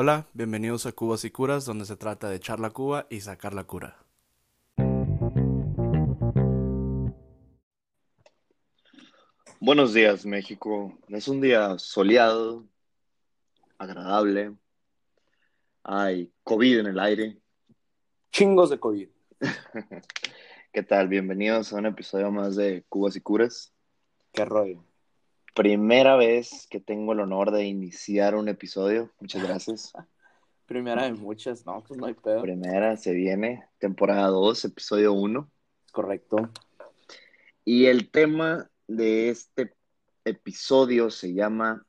Hola, bienvenidos a Cubas y Curas, donde se trata de echar la cuba y sacar la cura. Buenos días, México. Es un día soleado, agradable. Hay COVID en el aire. Chingos de COVID. ¿Qué tal? Bienvenidos a un episodio más de Cubas y Curas. Qué rollo. Primera vez que tengo el honor de iniciar un episodio. Muchas gracias. Primera de muchas, no, pues no hay pedo. Primera, se viene. Temporada 2, episodio 1. Correcto. Y el tema de este episodio se llama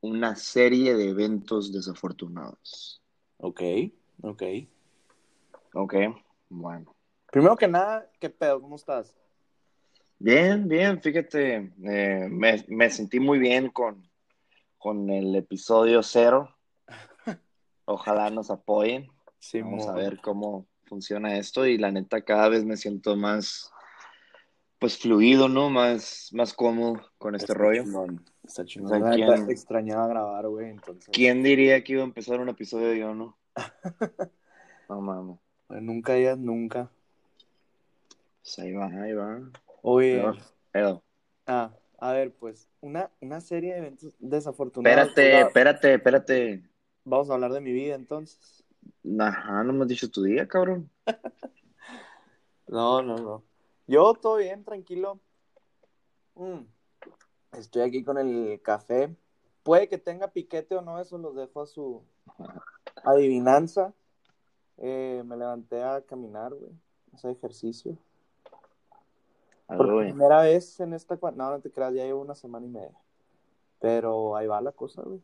Una serie de eventos desafortunados. Ok, ok. Ok, bueno. Primero que nada, ¿qué pedo? ¿Cómo estás? Bien, bien, fíjate, eh, me, me sentí muy bien con, con el episodio cero. Ojalá nos apoyen. Sí, Vamos a ver cómo funciona esto y la neta cada vez me siento más, pues fluido, ¿no? Más, más cómodo con este rollo. Está O chingón. sea, La ¿quién- Extrañaba grabar, güey, entonces. ¿Quién diría que iba a empezar un episodio yo, no? No mames. Nunca digas nunca. Pues ahí va, ahí va. Oye, Pero, ah, a ver, pues, una, una serie de eventos desafortunados. espérate, Ahora, espérate, espérate. Vamos a hablar de mi vida, entonces. Ajá, no me has dicho tu día, cabrón. No, no, no. Yo todo bien, tranquilo. Mm, Estoy aquí con el café. Puede que tenga piquete o no, eso los dejo a su adivinanza. Eh, me levanté a caminar, güey. Hacer ejercicio. Por primera vez en esta... No, no te creas, ya llevo una semana y media. Pero ahí va la cosa, güey.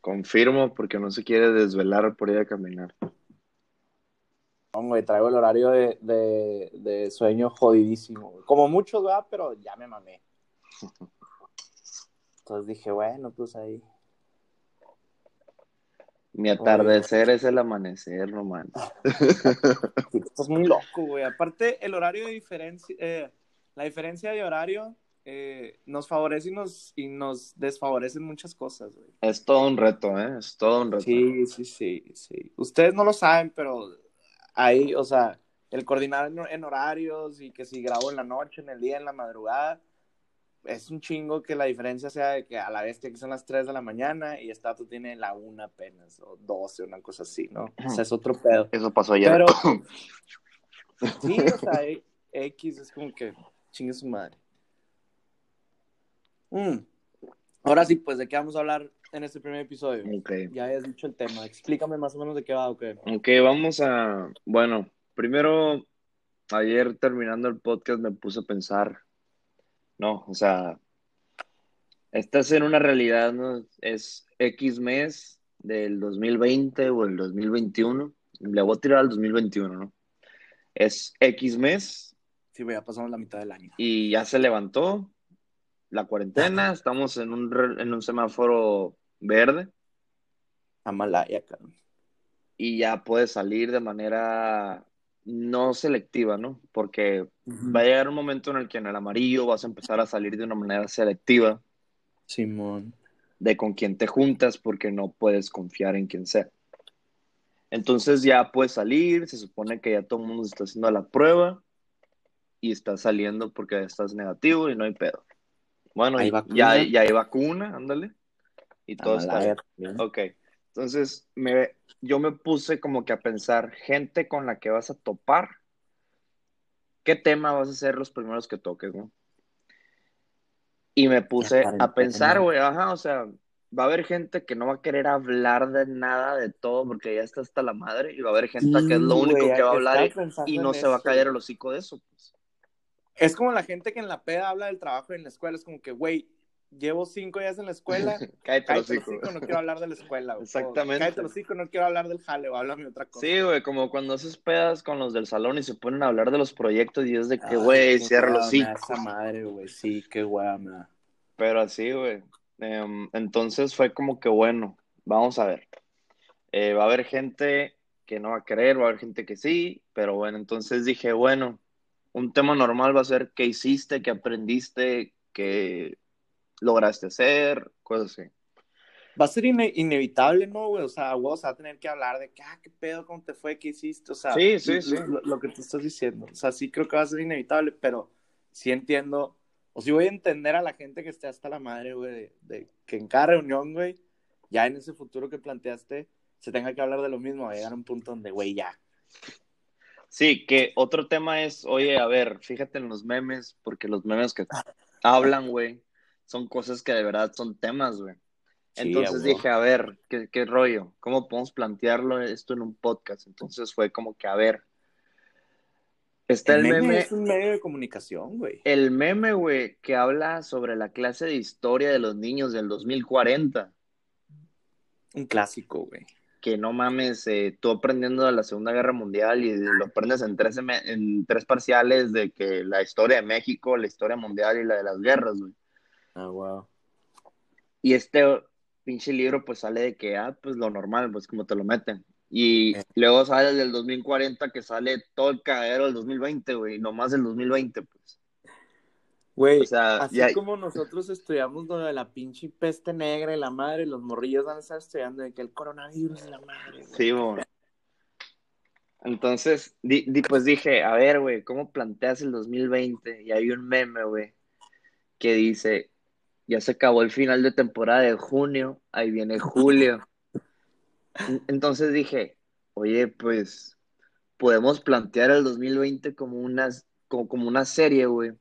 Confirmo porque no se quiere desvelar por ir a caminar. No, güey, traigo el horario de, de, de sueño jodidísimo. güey. Como muchos, va, pero ya me mamé. Entonces dije, bueno, pues ahí. Mi atardecer es el amanecer. Sí, Estás muy loco, güey. Aparte, el horario de diferencia, eh, la diferencia de horario eh, nos favorece y nos, y nos desfavorece en muchas cosas, güey. Es todo un reto, ¿eh? Es todo un reto. Sí, sí, sí, sí. Ustedes no lo saben, pero ahí, o sea, el coordinar en, en horarios y que si grabo en la noche, en el día, en la madrugada, es un chingo que la diferencia sea de que a la vez que son las 3 de la mañana y esta tú tiene la 1 apenas, o 12, una cosa así, ¿no? O sea, es otro pedo. Eso pasó ayer. Pero, sí, o sea, e- X es como que chingue su madre. Mm. Ahora sí, pues, ¿de qué vamos a hablar en este primer episodio? Ya habías dicho el tema. Explícame más o menos de qué va, ok. Ok, vamos a. Bueno, primero, ayer terminando el podcast me puse a pensar. No, o sea, estás en una realidad, ¿no? Es X mes del 2020 o el 2021. Le voy a tirar al 2021, ¿no? Es X mes Sí, ya pasamos la mitad del año. y ya se levantó la cuarentena, estamos en un, en un semáforo verde Amalaya, cabrón. y ya puedes salir de manera no selectiva, ¿no? Porque va a llegar un momento en el que en el amarillo vas a empezar a salir de una manera selectiva Simón. de con quién te juntas porque no puedes confiar en quien sea. Entonces ya puedes salir, se supone que ya todo el mundo está haciendo la prueba y está saliendo porque estás negativo y no hay pedo. Bueno, ¿Hay ya, ya hay vacuna, ándale. Y todo está bien. Ok, entonces me, yo me puse como que a pensar, gente con la que vas a topar, ¿qué tema vas a ser los primeros que toques, no? Y me puse a pensar, güey, ajá, o sea, va a haber gente que no va a querer hablar de nada, de todo, porque ya está hasta la madre, y va a haber gente que es lo Sí, único que va a hablar y, no se va a güey. el hocico de eso, pues. Es como la gente que en la peda habla del trabajo en la escuela. Es como que, güey, llevo cinco días en la escuela. Cállate hocico. hocico, no quiero hablar de la escuela. güey. Exactamente. Cállate el hocico, no quiero hablar del jale o háblame otra cosa. Sí, güey, como cuando haces pedas con los del salón y se ponen a hablar de los proyectos y es de que, güey, cierra los hocico. Esa madre, güey, sí, qué da. Pero así, güey. Em, entonces fue como que, bueno, vamos a ver. Eh, va a haber gente que no va a querer, va a haber gente que sí, pero bueno, entonces dije, bueno, un tema normal va a ser qué hiciste, qué aprendiste, qué lograste hacer, cosas así. va a ser ine- inevitable, ¿no, güey? O sea, vos vas a tener que hablar de que, ah, qué pedo, cómo te fue, qué hiciste, o sea, Sí, sí, sí. Lo, lo que tú estás diciendo. O sea, sí creo que va a ser inevitable, pero sí entiendo, o sí voy a entender a la gente que esté hasta la madre, güey, de, de que en cada reunión, güey, ya en ese futuro que planteaste, se tenga que hablar de lo mismo, va a llegar a un punto donde, güey, ya. Sí, que otro tema es, oye, a ver, fíjate en los memes, porque los memes que hablan, güey, son cosas que de verdad son temas, güey. Entonces dije, a ver, ¿qué, qué rollo? ¿Cómo podemos plantearlo esto en un podcast? Entonces fue como que, a ver, está el, el meme, meme, es un medio de comunicación, güey. el meme, güey, que habla sobre la clase de historia de los niños del 2040. Un clásico, güey. Que no mames, eh, tú aprendiendo de la Segunda Guerra Mundial y lo aprendes en tres, en tres parciales de que la historia de México, la historia mundial y la de las guerras, güey. Ah, wow. Y este pinche libro pues sale de que, ah, pues lo normal, pues como te lo meten. Y Eh. luego sale el del 2040 que sale todo el cagadero del 2020, güey, nomás el 2020, pues. Güey, O sea, así ya- como nosotros estudiamos lo de la pinche peste negra y la madre, los morrillos van a estar estudiando de que el coronavirus y la madre, güey. Sí, güey. Entonces, di- di- pues dije, a ver, güey, ¿cómo planteas el 2020? Y hay un meme, güey, que dice, ya se acabó el final de temporada de junio, ahí viene julio. En- Entonces dije, oye, pues podemos plantear el 2020 como una, como, como una serie, güey,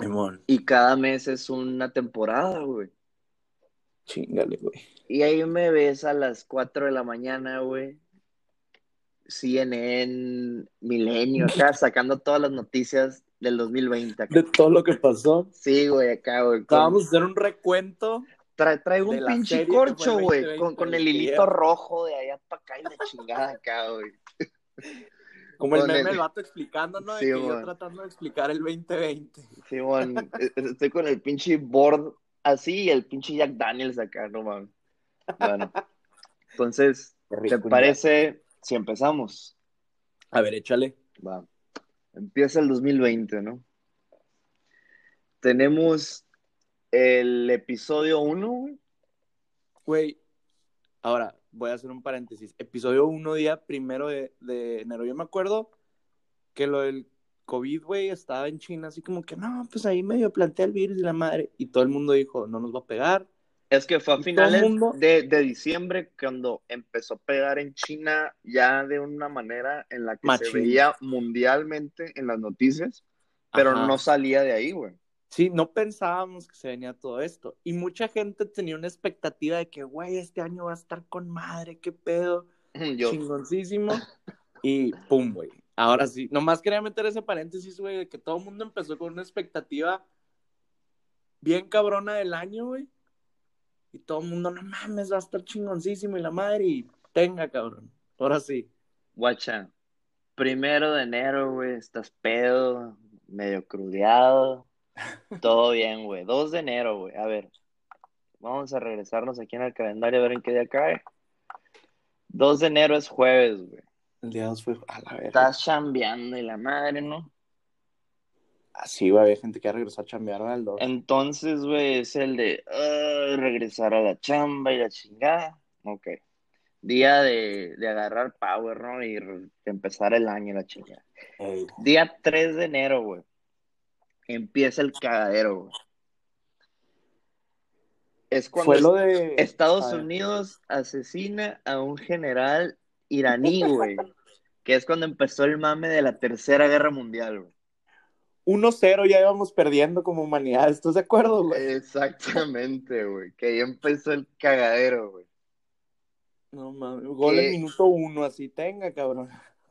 Simón, y cada mes es una temporada, güey. chingale, güey. Y ahí me ves a las 4 de la mañana, güey. CNN, Milenio, acá sacando todas las noticias del 2020. acá. De todo lo que pasó. Sí, güey, acá, güey. con- Vamos a hacer un recuento. Tra- traigo un pinche corcho, güey, 2020, con, con el hilito rojo de allá para acá y la chingada acá, güey. Como el meme el- del vato explicando, ¿no? De Sí, que yo tratando de explicar el 2020. Simón, eh, estoy con el pinche board así y el pinche Jack Daniels acá, no mames. Bueno, entonces, ¿te parece si empezamos? A ver, échale. Va. Empieza el 2020, ¿no? Tenemos el episodio 1, güey. Güey, ahora voy a hacer un paréntesis. Episodio 1, día primero de, de enero. Yo me acuerdo que lo del COVID, güey, estaba en China, así como que no, pues ahí medio plantea el virus y la madre. Y todo el mundo dijo, no nos va a pegar. Es que fue a finales mundo- de, de diciembre cuando empezó a pegar en China ya de una manera en la que se veía mundialmente en las noticias, pero Ajá. no salía de ahí, güey. Sí, no pensábamos que se venía todo esto. Y mucha gente tenía una expectativa de que, güey, este año va a estar con madre, qué pedo, Yo, chingoncísimo. Y pum, güey. Ahora sí, nomás quería meter ese paréntesis, güey, de que todo el mundo empezó con una expectativa bien cabrona del año, güey. Y todo el mundo, no mames, va a estar chingoncísimo y la madre, y tenga, cabrón. Ahora sí. guacha, primero de enero, güey, estás pedo, medio crudeado, todo bien, güey. 2 de enero, güey, a ver, vamos a regresarnos aquí en el calendario a ver en qué día cae. 2 de enero es jueves, güey. El día 2 fue a la verga. Estás chambeando y la madre, ¿no? Así, güey, había gente que ya regresó a chambear al 2. Entonces, güey, es el de regresar a la chamba y la chingada. Ok. Día de, de agarrar power, ¿no? Y empezar el año y la chingada. Ey. Día 3 de enero, güey. Empieza el cagadero, güey. Es cuando Fue lo de Estados. Unidos asesina a un general iraní, güey. que es cuando empezó el mame de la Tercera Guerra Mundial, güey. 1-0 ya íbamos perdiendo como humanidad, ¿estás de acuerdo, güey? Exactamente, güey. Que ahí empezó el cagadero, güey. No mames, gol en minuto uno, así tenga, cabrón.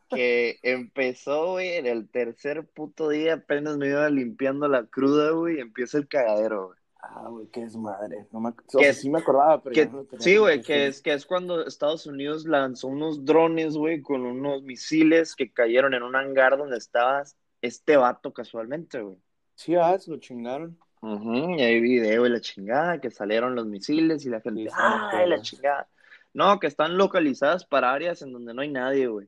Que empezó, güey, en el tercer puto día, apenas me iba limpiando la cruda, güey, y empieza el cagadero, güey. Ah, güey, qué desmadre. No me... O Que- sea, sí me acordaba, pero Que- no sí, güey, que es, que es cuando Estados Unidos lanzó unos drones, güey, con unos misiles que cayeron en un hangar donde estaba este vato casualmente, güey. Sí, ah, se lo chingaron. Ujú, y hay video y la chingada, que salieron los misiles y la gente, Sí, ¡ay, acuerdo. la chingada! No, que están localizadas para áreas en donde no hay nadie, güey.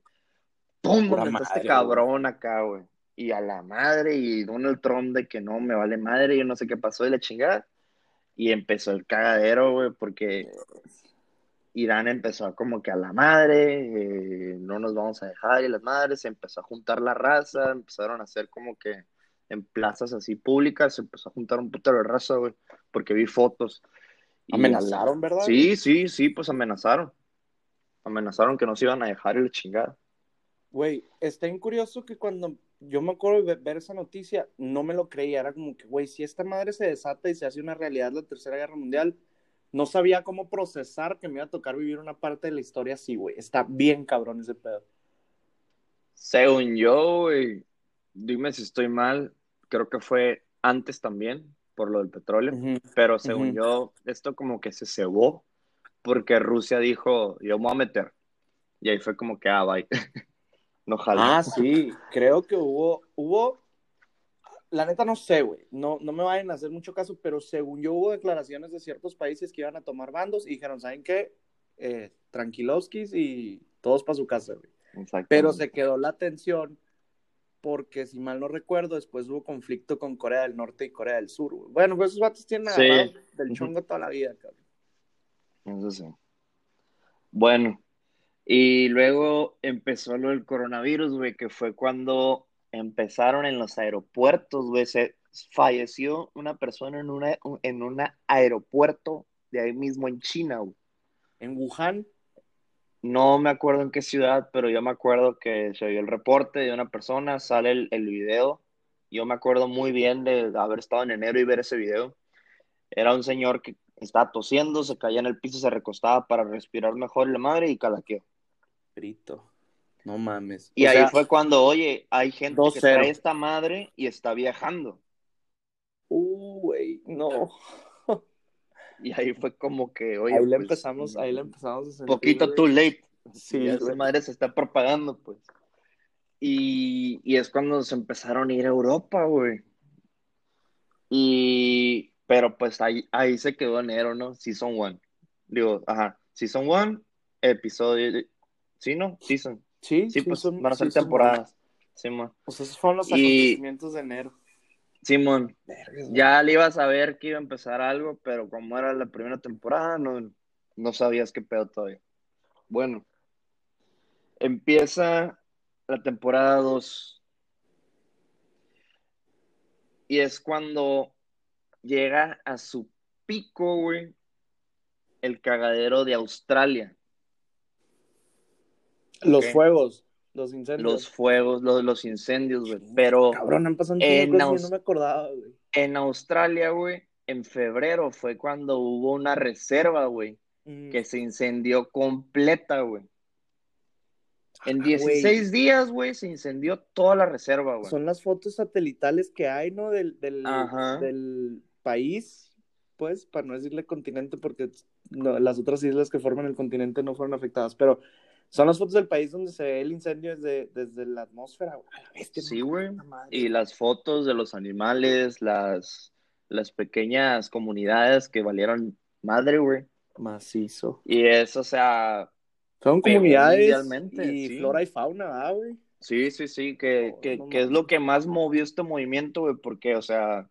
¡Pum! Donde está este cabrón acá, güey. Y a la madre, y Donald Trump de que no, me vale madre, yo no sé qué pasó y la chingada. y empezó el cagadero, güey, porque Irán empezó como que a la madre, eh, no nos vamos a dejar y las madres, se empezó a juntar la raza, empezaron a hacer como que en plazas así públicas, se empezó a juntar un puto de raza, güey, porque vi fotos. Y- Amenazaron, ¿verdad? Sí, sí, sí, pues amenazaron. Amenazaron que nos iban a dejar y la chingada. Güey, está bien curioso que cuando yo me acuerdo de ver esa noticia, no me lo creía. Era como que, güey, si esta madre se desata y se hace una realidad la Tercera Guerra Mundial, no sabía cómo procesar que me iba a tocar vivir una parte de la historia así, güey. Está bien cabrón ese pedo. Según yo, güey, dime si estoy mal, creo que fue antes también, por lo del petróleo, pero según Ujú. yo, esto como que se cebó, porque Rusia dijo, yo me voy a meter. Y ahí fue como que, ah, bye. no jala. Ah, sí, creo que hubo, hubo, la neta no sé, güey, no, no me vayan a hacer mucho caso, pero según yo hubo declaraciones de ciertos países que iban a tomar bandos y dijeron, ¿saben qué? Eh, tranquiloskis y todos para su casa, güey. Pero se quedó la tensión porque, si mal no recuerdo, después hubo conflicto con Corea del Norte y Corea del Sur, güey. Bueno, pues esos vatos tienen Sí. del chongo toda la vida, cabrón. Eso sí. Bueno, y luego empezó lo del coronavirus, güey, que fue cuando empezaron en los aeropuertos, güey. Se falleció una persona en, una, en un aeropuerto de ahí mismo en China, güey. En Wuhan, No me acuerdo en qué ciudad, pero yo me acuerdo que se vio el reporte de una persona, sale el, el video. Yo me acuerdo muy bien de haber estado en enero y ver ese video. Era un señor que estaba tosiendo, se caía en el piso, se recostaba para respirar mejor la madre y calaqueó. Brito. No mames. Y O ahí sea, fue cuando, oye, hay gente que 2-0. trae esta madre y está viajando. Uh, güey, no. Y ahí fue como que, oye, ahí le pues, empezamos, ahí le empezamos a sentir, poquito too late. Sí, esa madre se está propagando, pues. Y, y es cuando se empezaron a ir a Europa, güey. Y, pero pues ahí, ahí se quedó enero, ¿no? Season 1. Digo, ajá, Season 1, episodio, ¿sí, no? Season. Sí, Sí, pues son- van a ser sí, temporadas. Simón. Sea, esos fueron los Y- acontecimientos de enero. Simón. Ya le ibas a ver que iba a empezar algo, pero como era la primera temporada, no, no sabías qué pedo todavía. Bueno, empieza la temporada 2 y es cuando llega a su pico, güey, el cagadero de Australia. Los fuegos, los incendios. Los fuegos, los, los incendios, güey. Pero Cabrón, han pasado en cosas y Aus- no me acordaba, güey. en Australia, güey, en febrero fue cuando hubo una reserva, güey. Mm. que se incendió completa, güey. En Ah, 16 días, güey, se incendió toda la reserva, güey. Son las fotos satelitales que hay, ¿no? Del, del, del país, pues, para no decirle continente, porque no, las otras islas que forman el continente no fueron afectadas, pero son las fotos del país donde se ve el incendio desde, desde la atmósfera, güey. A la bestia, Sí, güey. Y las fotos de los animales, las, las pequeñas comunidades que valieron madre, güey. Macizo. Y eso, o sea, Son comunidades y sí. flora y fauna, ¿verdad, güey? sí, sí, sí, que, Oh, que, no que es lo que más movió este movimiento, güey, porque, o sea,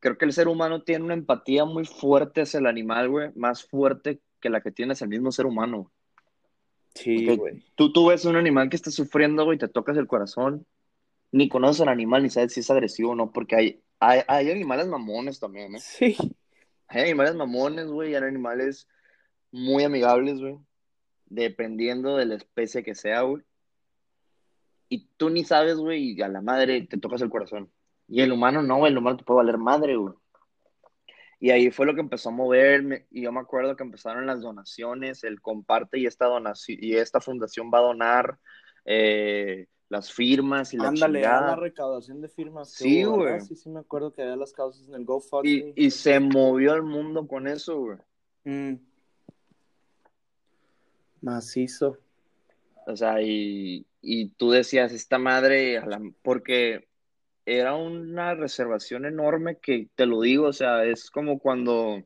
creo que el ser humano tiene una empatía muy fuerte hacia el animal, güey, más fuerte que la que tiene hacia el mismo ser humano. Sí, güey. Tú, tú ves un animal que está sufriendo, güey, te tocas el corazón, ni conoces al animal, ni sabes si es agresivo o no, porque hay, hay, hay animales mamones también, ¿eh? Sí. Hay animales mamones, güey, y hay animales muy amigables, güey, dependiendo de la especie que sea, güey. Y tú ni sabes, güey, y a la madre te tocas el corazón. Y el humano no, güey, el humano te puede valer madre, güey. Y ahí fue lo que empezó a moverme, y yo me acuerdo que empezaron las donaciones, el comparte y esta donación, y esta fundación va a donar eh, las firmas y la Ándale, la recaudación de firmas. Sí, güey. Sí, sí, me acuerdo que había las causas en el GoFundMe. y se movió el mundo con eso, güey. Mm. Macizo. O sea, y, y tú decías, esta madre, porque era una reservación enorme que, te lo digo, o sea, es como cuando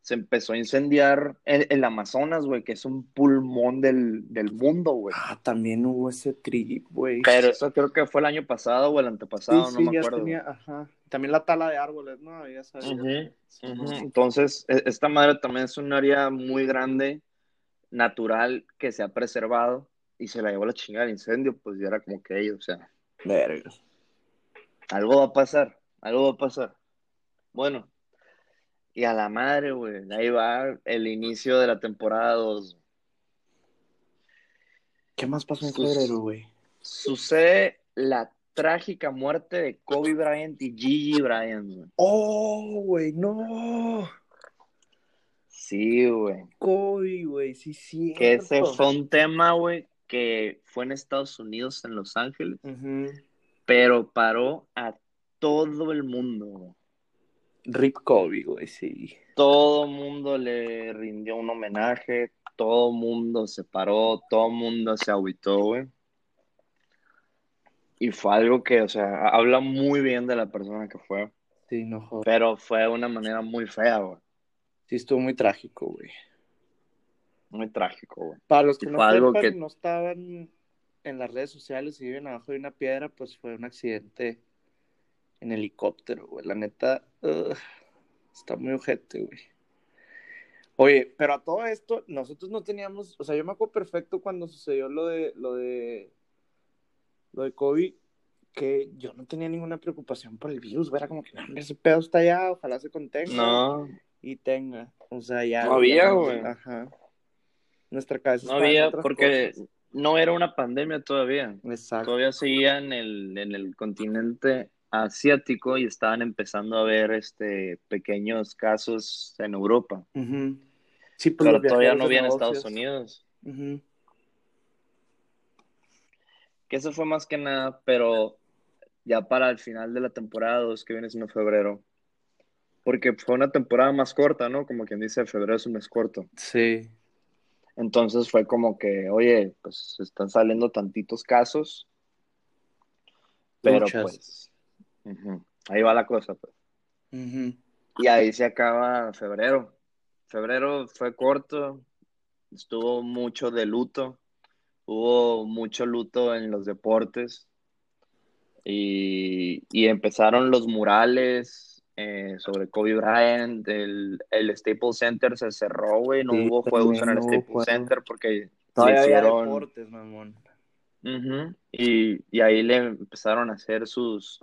se empezó a incendiar el, el Amazonas, güey, que es un pulmón del, del mundo, güey. Ah, también hubo ese trip, güey. Pero eso creo que fue el año pasado o el antepasado, sí, no me acuerdo. tenía, ajá. También la tala de árboles, ¿no? Ya sabía. Entonces, e- esta madre también es un área muy grande, natural, que se ha preservado y se la llevó la chingada el incendio, pues ya era como que ellos, o sea, Verga. Algo va a pasar, algo va a pasar. Bueno, y a la madre, güey, ahí va el inicio de la temporada 2. ¿Qué más pasó en febrero, güey? Sucede la trágica muerte de Kobe Bryant y Gigi Bryant, güey. Oh, güey, no. Sí, güey. Kobe, güey, sí, sí. Que ese fue un tema, güey, que fue en Estados Unidos, en Los Ángeles, pero paró a todo el mundo. Rip Kobe, güey, sí. Todo el mundo le rindió un homenaje, todo el mundo se paró, todo el mundo se agüitó, güey. Y fue algo que, o sea, habla muy bien de la persona que fue, Sí, no joder. pero fue de una manera muy fea, güey. Sí, estuvo muy trágico, güey. Muy trágico, güey. Para los que no sepan, que- no estaban en las redes sociales y viven abajo de una piedra, pues fue un accidente en helicóptero, güey. La neta, está muy ojete, güey. Oye, pero a todo esto, nosotros no teníamos, o sea, yo me acuerdo perfecto cuando sucedió lo de, lo de, lo de COVID, que yo no tenía ninguna preocupación por el virus, güey. Era como que, no, ese pedo está allá, ojalá se contenga No, y tenga. O sea, ya. No había, güey. Ajá. Nuestra cabeza no había, porque cosas. No era una pandemia todavía. Exacto. Todavía seguía en el, en el continente asiático y estaban empezando a ver este pequeños casos en Europa. Ujú. Sí, pues, Pero todavía no había en. Estados Unidos. Que eso fue más que nada, pero ya para el final de la temporada 2, que viene siendo febrero. Porque fue una temporada más corta, ¿no? Como quien dice, febrero es un mes corto. Sí. Entonces fue como que, oye, pues están saliendo tantitos casos, pero Muchas. pues ahí va la cosa, pues. Y ahí se acaba febrero. Febrero fue corto, estuvo mucho de luto, hubo mucho luto en los deportes y, y empezaron los murales eh, sobre Kobe Bryant, el, el Staples Center se cerró, güey, no Sí, hubo juegos en el Staples. Center porque Todavía le había hicieron... deportes, mamón. Ujú, Y, y ahí le empezaron a hacer sus,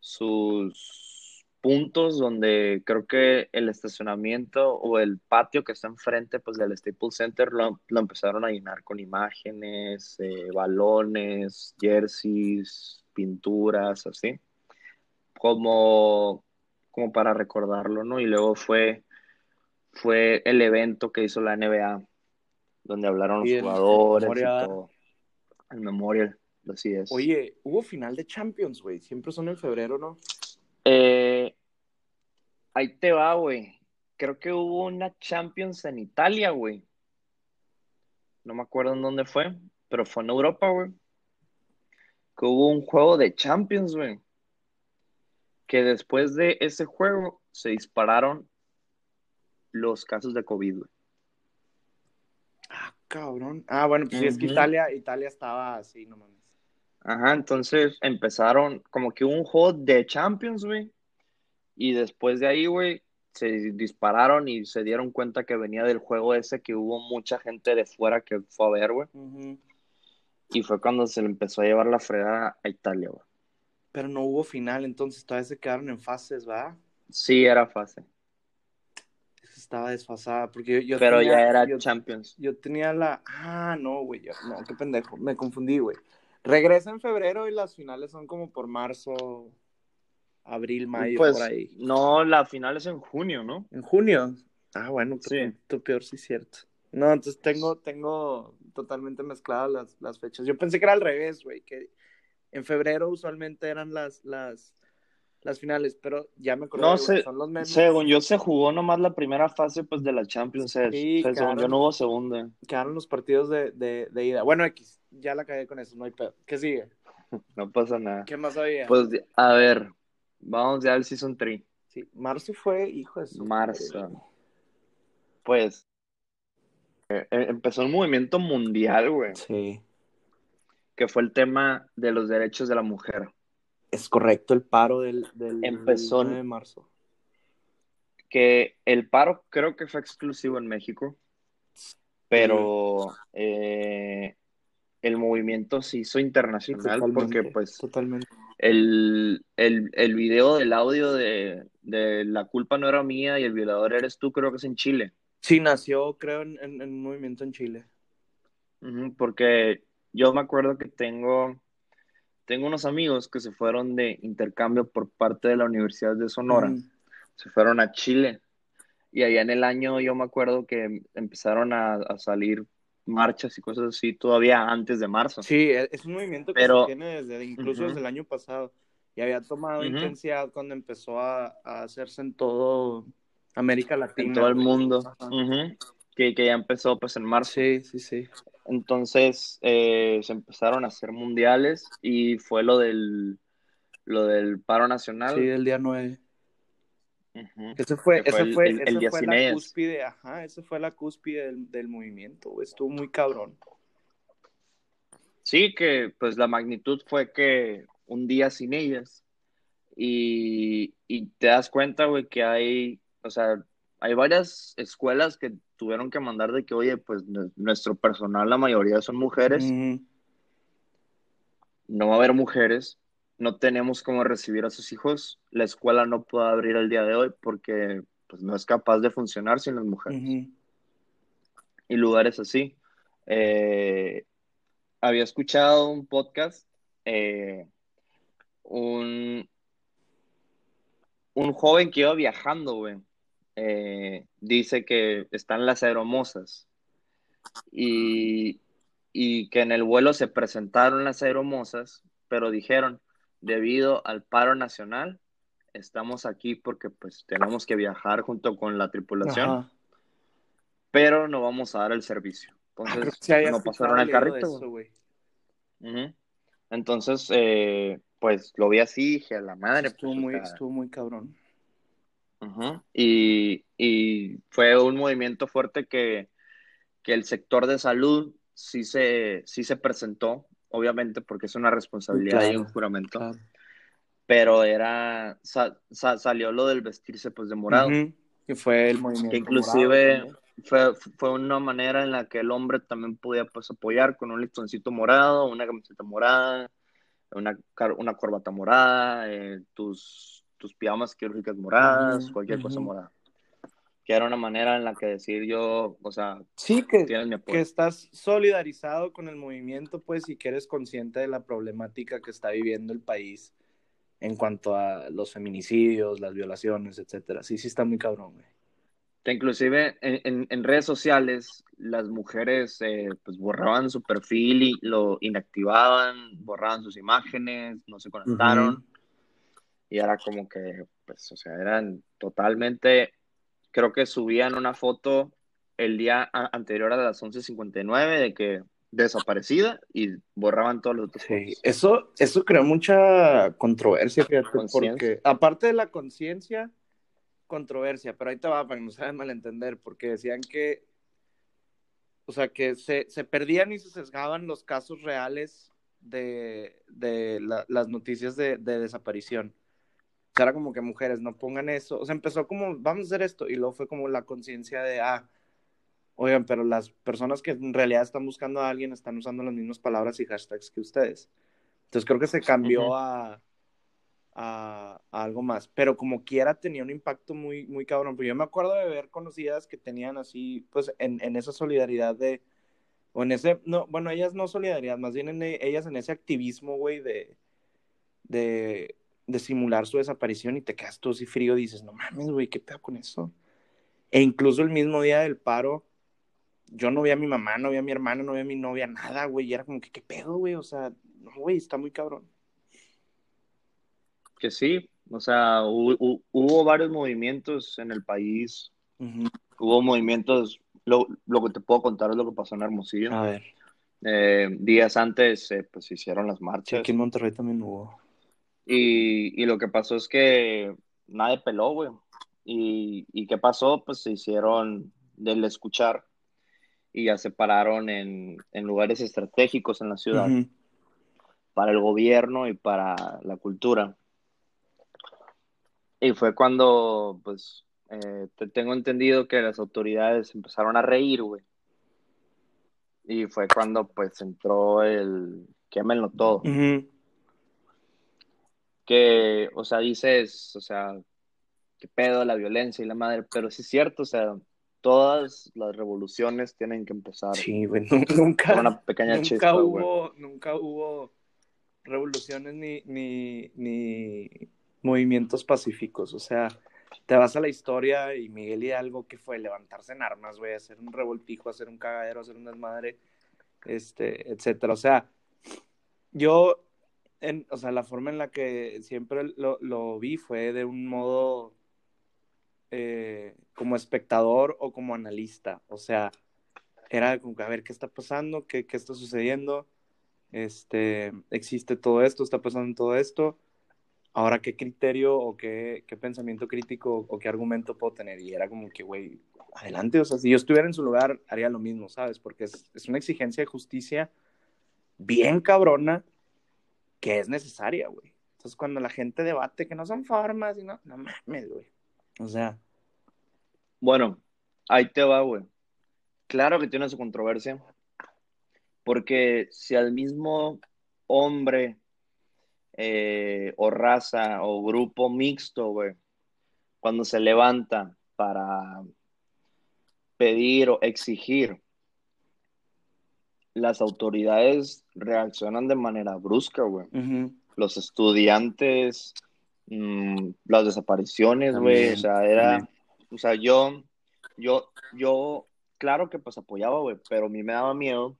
sus puntos donde creo que el estacionamiento o el patio que está enfrente pues, del Staples Center lo, lo empezaron a llenar con imágenes, eh, balones, jerseys, pinturas, así, como, como para recordarlo, ¿no? Y luego fue, fue el evento que hizo la NBA, donde hablaron los Y el- el jugadores y todo. El Memorial, así es. Oye, hubo final de Champions, güey. Siempre son en febrero, ¿no? Eh, ahí te va, güey. Creo que hubo una Champions en Italia, güey. No me acuerdo en dónde fue, pero fue en Europa, güey. Que hubo un juego de Champions, güey. Que después de ese juego se dispararon los casos de COVID, güey. Ah, cabrón. Ah, bueno, pues sí, es que. Italia, Italia estaba así, no mames. Ajá, entonces empezaron como que un juego de Champions, güey. Y después de ahí, güey, se dispararon y se dieron cuenta que venía del juego ese que hubo mucha gente de fuera que fue a ver, güey. Y fue cuando se le empezó a llevar la fregada a Italia, güey. Pero no hubo final, entonces todavía se quedaron en fases, ¿va? Sí, era fase. Estaba desfasada, porque yo, yo Pero tenía- ya era yo- Champions. Yo tenía la. Ah, no, güey. yo- No, qué pendejo. Me confundí, güey. Regresa en febrero y las finales son como por marzo, abril, mayo, Pues, por ahí. no, la final es en junio, ¿no? ¿En junio? Ah, bueno, Sí. sí. tu peor, sí, cierto. No, entonces tengo, tengo totalmente mezcladas las, las fechas. Yo pensé que era al revés, güey, que en febrero usualmente eran las, las, las finales, pero ya me acordé, No, se- son los memes. Según yo, se jugó nomás la primera fase, pues, de la Champions. Sí, O sea, según claro. yo, no hubo segunda. Quedaron los partidos de, de, de ida. Bueno, X, ya la cagué con eso, no hay pedo. ¿Qué sigue? No pasa nada. ¿Qué más había? Pues, a ver, vamos ya al Season 3. Sí, marzo fue, hijo de su Marzo. madre. pues eh, eh, empezó un movimiento mundial, güey, Sí. Que fue el tema de los derechos de la mujer. Es correcto el paro del, del Empezó en- 9 de marzo. Que el paro creo que fue exclusivo en México, pero eh, el movimiento se hizo internacional totalmente, porque pues Totalmente. el, el, el video del audio de, de La culpa no era mía y el violador eres tú, creo que es en Chile. Sí, nació, creo, en, en- en un movimiento en Chile. Porque yo me acuerdo que tengo, tengo unos amigos que se fueron de intercambio por parte de la Universidad de Sonora, Mm. se fueron a Chile y allá en el año yo me acuerdo que empezaron a, a salir marchas y cosas así todavía antes de marzo. Sí, e- es un movimiento que Pero- se tiene desde, incluso desde el año pasado. Y había tomado intensidad cuando empezó a, a hacerse en todo América Latina. En todo el mundo, que, que ya empezó pues en marzo. Sí, sí, sí. Entonces eh, se empezaron a hacer mundiales y fue lo del, lo del paro nacional. Sí, el día 9. Ujú. Ese fue, Que fue ese el- fue, el- el fue la cúspide, ajá, ese fue la cúspide del, del movimiento, güey. Estuvo muy cabrón. Sí, que pues la magnitud fue que un día sin ellas y, y te das cuenta, güey, que hay, o sea, hay varias escuelas que tuvieron que mandar de que, oye, pues nu- nuestro personal, la mayoría son mujeres, no va a haber mujeres, no tenemos cómo recibir a sus hijos, la escuela no puede abrir el día de hoy porque pues no es capaz de funcionar sin las mujeres. Y lugares así. Eh, había escuchado un podcast, eh, un, un joven que iba viajando, güey, eh, dice que están las aeromosas y, y que en el vuelo se presentaron las aeromosas, pero dijeron, debido al paro nacional, estamos aquí porque pues tenemos que viajar junto con la tripulación Ajá. pero no vamos a dar el servicio. Ah, Entonces, había no pasaron al carrito. eso, güey. Entonces, eh, pues lo vi así, dije a la madre. Estuvo pues, muy, estuvo muy cabrón. Ujú. y, y fue un movimiento fuerte que, que el sector de salud sí se, sí se presentó, obviamente, porque es una responsabilidad y Claro, un juramento, Claro. pero era, sa- sa- salió lo del vestirse pues de morado. Ujú. Que fue el movimiento. Que morado inclusive también. fue, fue una manera en la que el hombre también podía pues apoyar con un listoncito morado, una camiseta morada, una, una corbata morada, eh, tus, tus pijamas quirúrgicas moradas, cualquier cosa ujú. morada. Que era una manera en la que decir yo, o sea, Sí, que, tienes mi que apoyo. estás solidarizado con el movimiento, pues, y que eres consciente de la problemática que está viviendo el país en cuanto a los feminicidios, las violaciones, etcétera. Sí, sí está muy cabrón, güey. Que inclusive en, en- en redes sociales las mujeres eh, pues borraban su perfil y lo inactivaban, borraban sus imágenes, no se conectaron. Ujú. Y era como que, pues, o sea, eran totalmente, creo que subían una foto el día anterior a las 11.59 de que desaparecida y borraban todos los otros Sí, eso, eso creó mucha controversia, fíjate, porque aparte de la conciencia, controversia, pero ahí te va para que no se malentender, porque decían que, o sea, que se, se perdían y se sesgaban los casos reales de, de la- las noticias de, de desaparición. O sea, era como que mujeres no pongan eso. O sea, empezó como, vamos a hacer esto, y luego fue como la conciencia de, ah, oigan, pero las personas que en realidad están buscando a alguien están usando las mismas palabras y hashtags que ustedes. Entonces creo que se cambió a, a, a algo más. Pero como quiera tenía un impacto muy, muy cabrón. Pero yo me acuerdo de ver conocidas que tenían así, pues en, en esa solidaridad de, o en ese, no, bueno, ellas no solidaridad, más bien en, e- ellas en ese activismo, güey, de, de, de simular su desaparición y te quedas tú así frío y dices, no mames, güey, ¿qué pedo con eso? E incluso el mismo día del paro, yo no vi a mi mamá, no vi a mi hermana, no vi a mi novia, nada, güey, y era como que, ¿qué pedo, güey? O sea, no, güey, está muy cabrón. Que sí, o sea, hu- hu- hubo varios movimientos en el país, hubo movimientos, lo, lo que te puedo contar es lo que pasó en Hermosillo. A ver, Eh, días antes, eh, pues se hicieron las sí, marchas aquí en Monterrey también hubo. Y, y lo que pasó es que nadie peló, güey. Y, y qué pasó, pues se hicieron del escuchar y ya se pararon en, en lugares estratégicos en la ciudad para el gobierno y para la cultura. Y fue cuando, pues, eh, te- tengo entendido que las autoridades empezaron a reír, güey. Y fue cuando, pues, entró el quémenlo todo. Ujú. Que, o sea, dices, o sea, qué pedo la violencia y la madre, pero sí es cierto, o sea, todas las revoluciones tienen que empezar Sí, güey, nu- nunca, con una pequeña nunca chispa, güey. hubo, nunca hubo revoluciones ni, ni, ni movimientos pacíficos. O sea, te vas a la historia y Miguel Hidalgo, que fue levantarse en armas, güey, hacer un revoltijo, hacer un cagadero, hacer un desmadre, este, etcétera. O sea, yo, en, o sea, la forma en la que siempre lo, lo vi fue de un modo eh, como espectador o como analista. O sea, era como que a ver qué está pasando, qué, qué está sucediendo, este, existe todo esto, está pasando todo esto, ahora qué criterio o qué, qué pensamiento crítico o qué argumento puedo tener. Y era como que, güey, adelante, o sea, si yo estuviera en su lugar, haría lo mismo, ¿sabes? Porque es, es una exigencia de justicia bien cabrona que es necesaria, güey. Entonces, cuando la gente debate que no son formas y no, no mames, güey. O sea, Bueno, ahí te va, güey. Claro que tiene su controversia, porque si al mismo hombre eh, o raza o grupo mixto, güey, cuando se levanta para pedir o exigir, las autoridades reaccionan de manera brusca, güey. Los estudiantes, mm, las desapariciones, güey, o sea, era, también. o sea, yo, yo, yo, claro que pues apoyaba, güey, pero a mí me daba miedo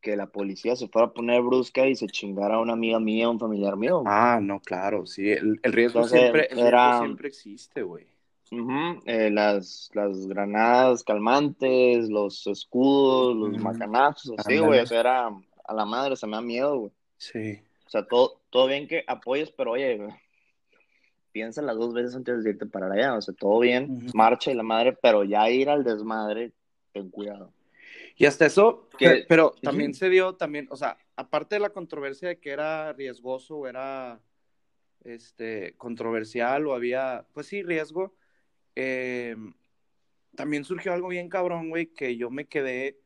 que la policía se fuera a poner brusca y se chingara a una amiga mía, un familiar mío. Ah, no, claro, sí, el, el riesgo, Entonces, siempre, el riesgo siempre existe, güey. Eh, las, las granadas calmantes, los escudos, los Ujú. macanazos, así, Ándale. güey, o sea, era a la madre, se me da miedo, güey. Sí. O sea, todo, todo bien que apoyes, pero oye, güey, piénsala dos veces antes de irte para allá. O sea, todo bien, marcha y la madre, pero ya ir al desmadre, ten cuidado. Y hasta eso, Que- pe- pero también se dio, también, o sea, aparte de la controversia de que era riesgoso o era este, controversial o había, pues sí, riesgo, eh, también surgió algo bien cabrón, güey, que yo me quedé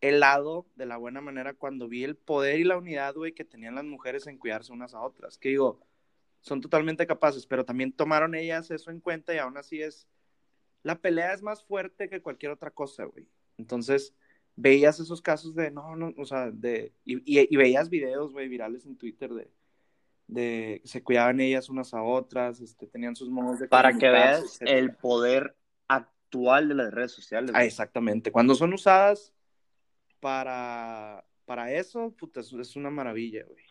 helado de la buena manera cuando vi el poder y la unidad, güey, que tenían las mujeres en cuidarse unas a otras. Que digo, son totalmente capaces, pero también tomaron ellas eso en cuenta y aún así es, la pelea es más fuerte que cualquier otra cosa, güey. Entonces, veías esos casos de, no, no, o sea, de, y, y- y veías videos, güey, virales en Twitter de, de, se cuidaban ellas unas a otras, este, tenían sus modos de Para que veas etcétera. el poder actual de las redes sociales. Ah, exactamente. Cuando son usadas para, para eso, puta, es, una maravilla, güey.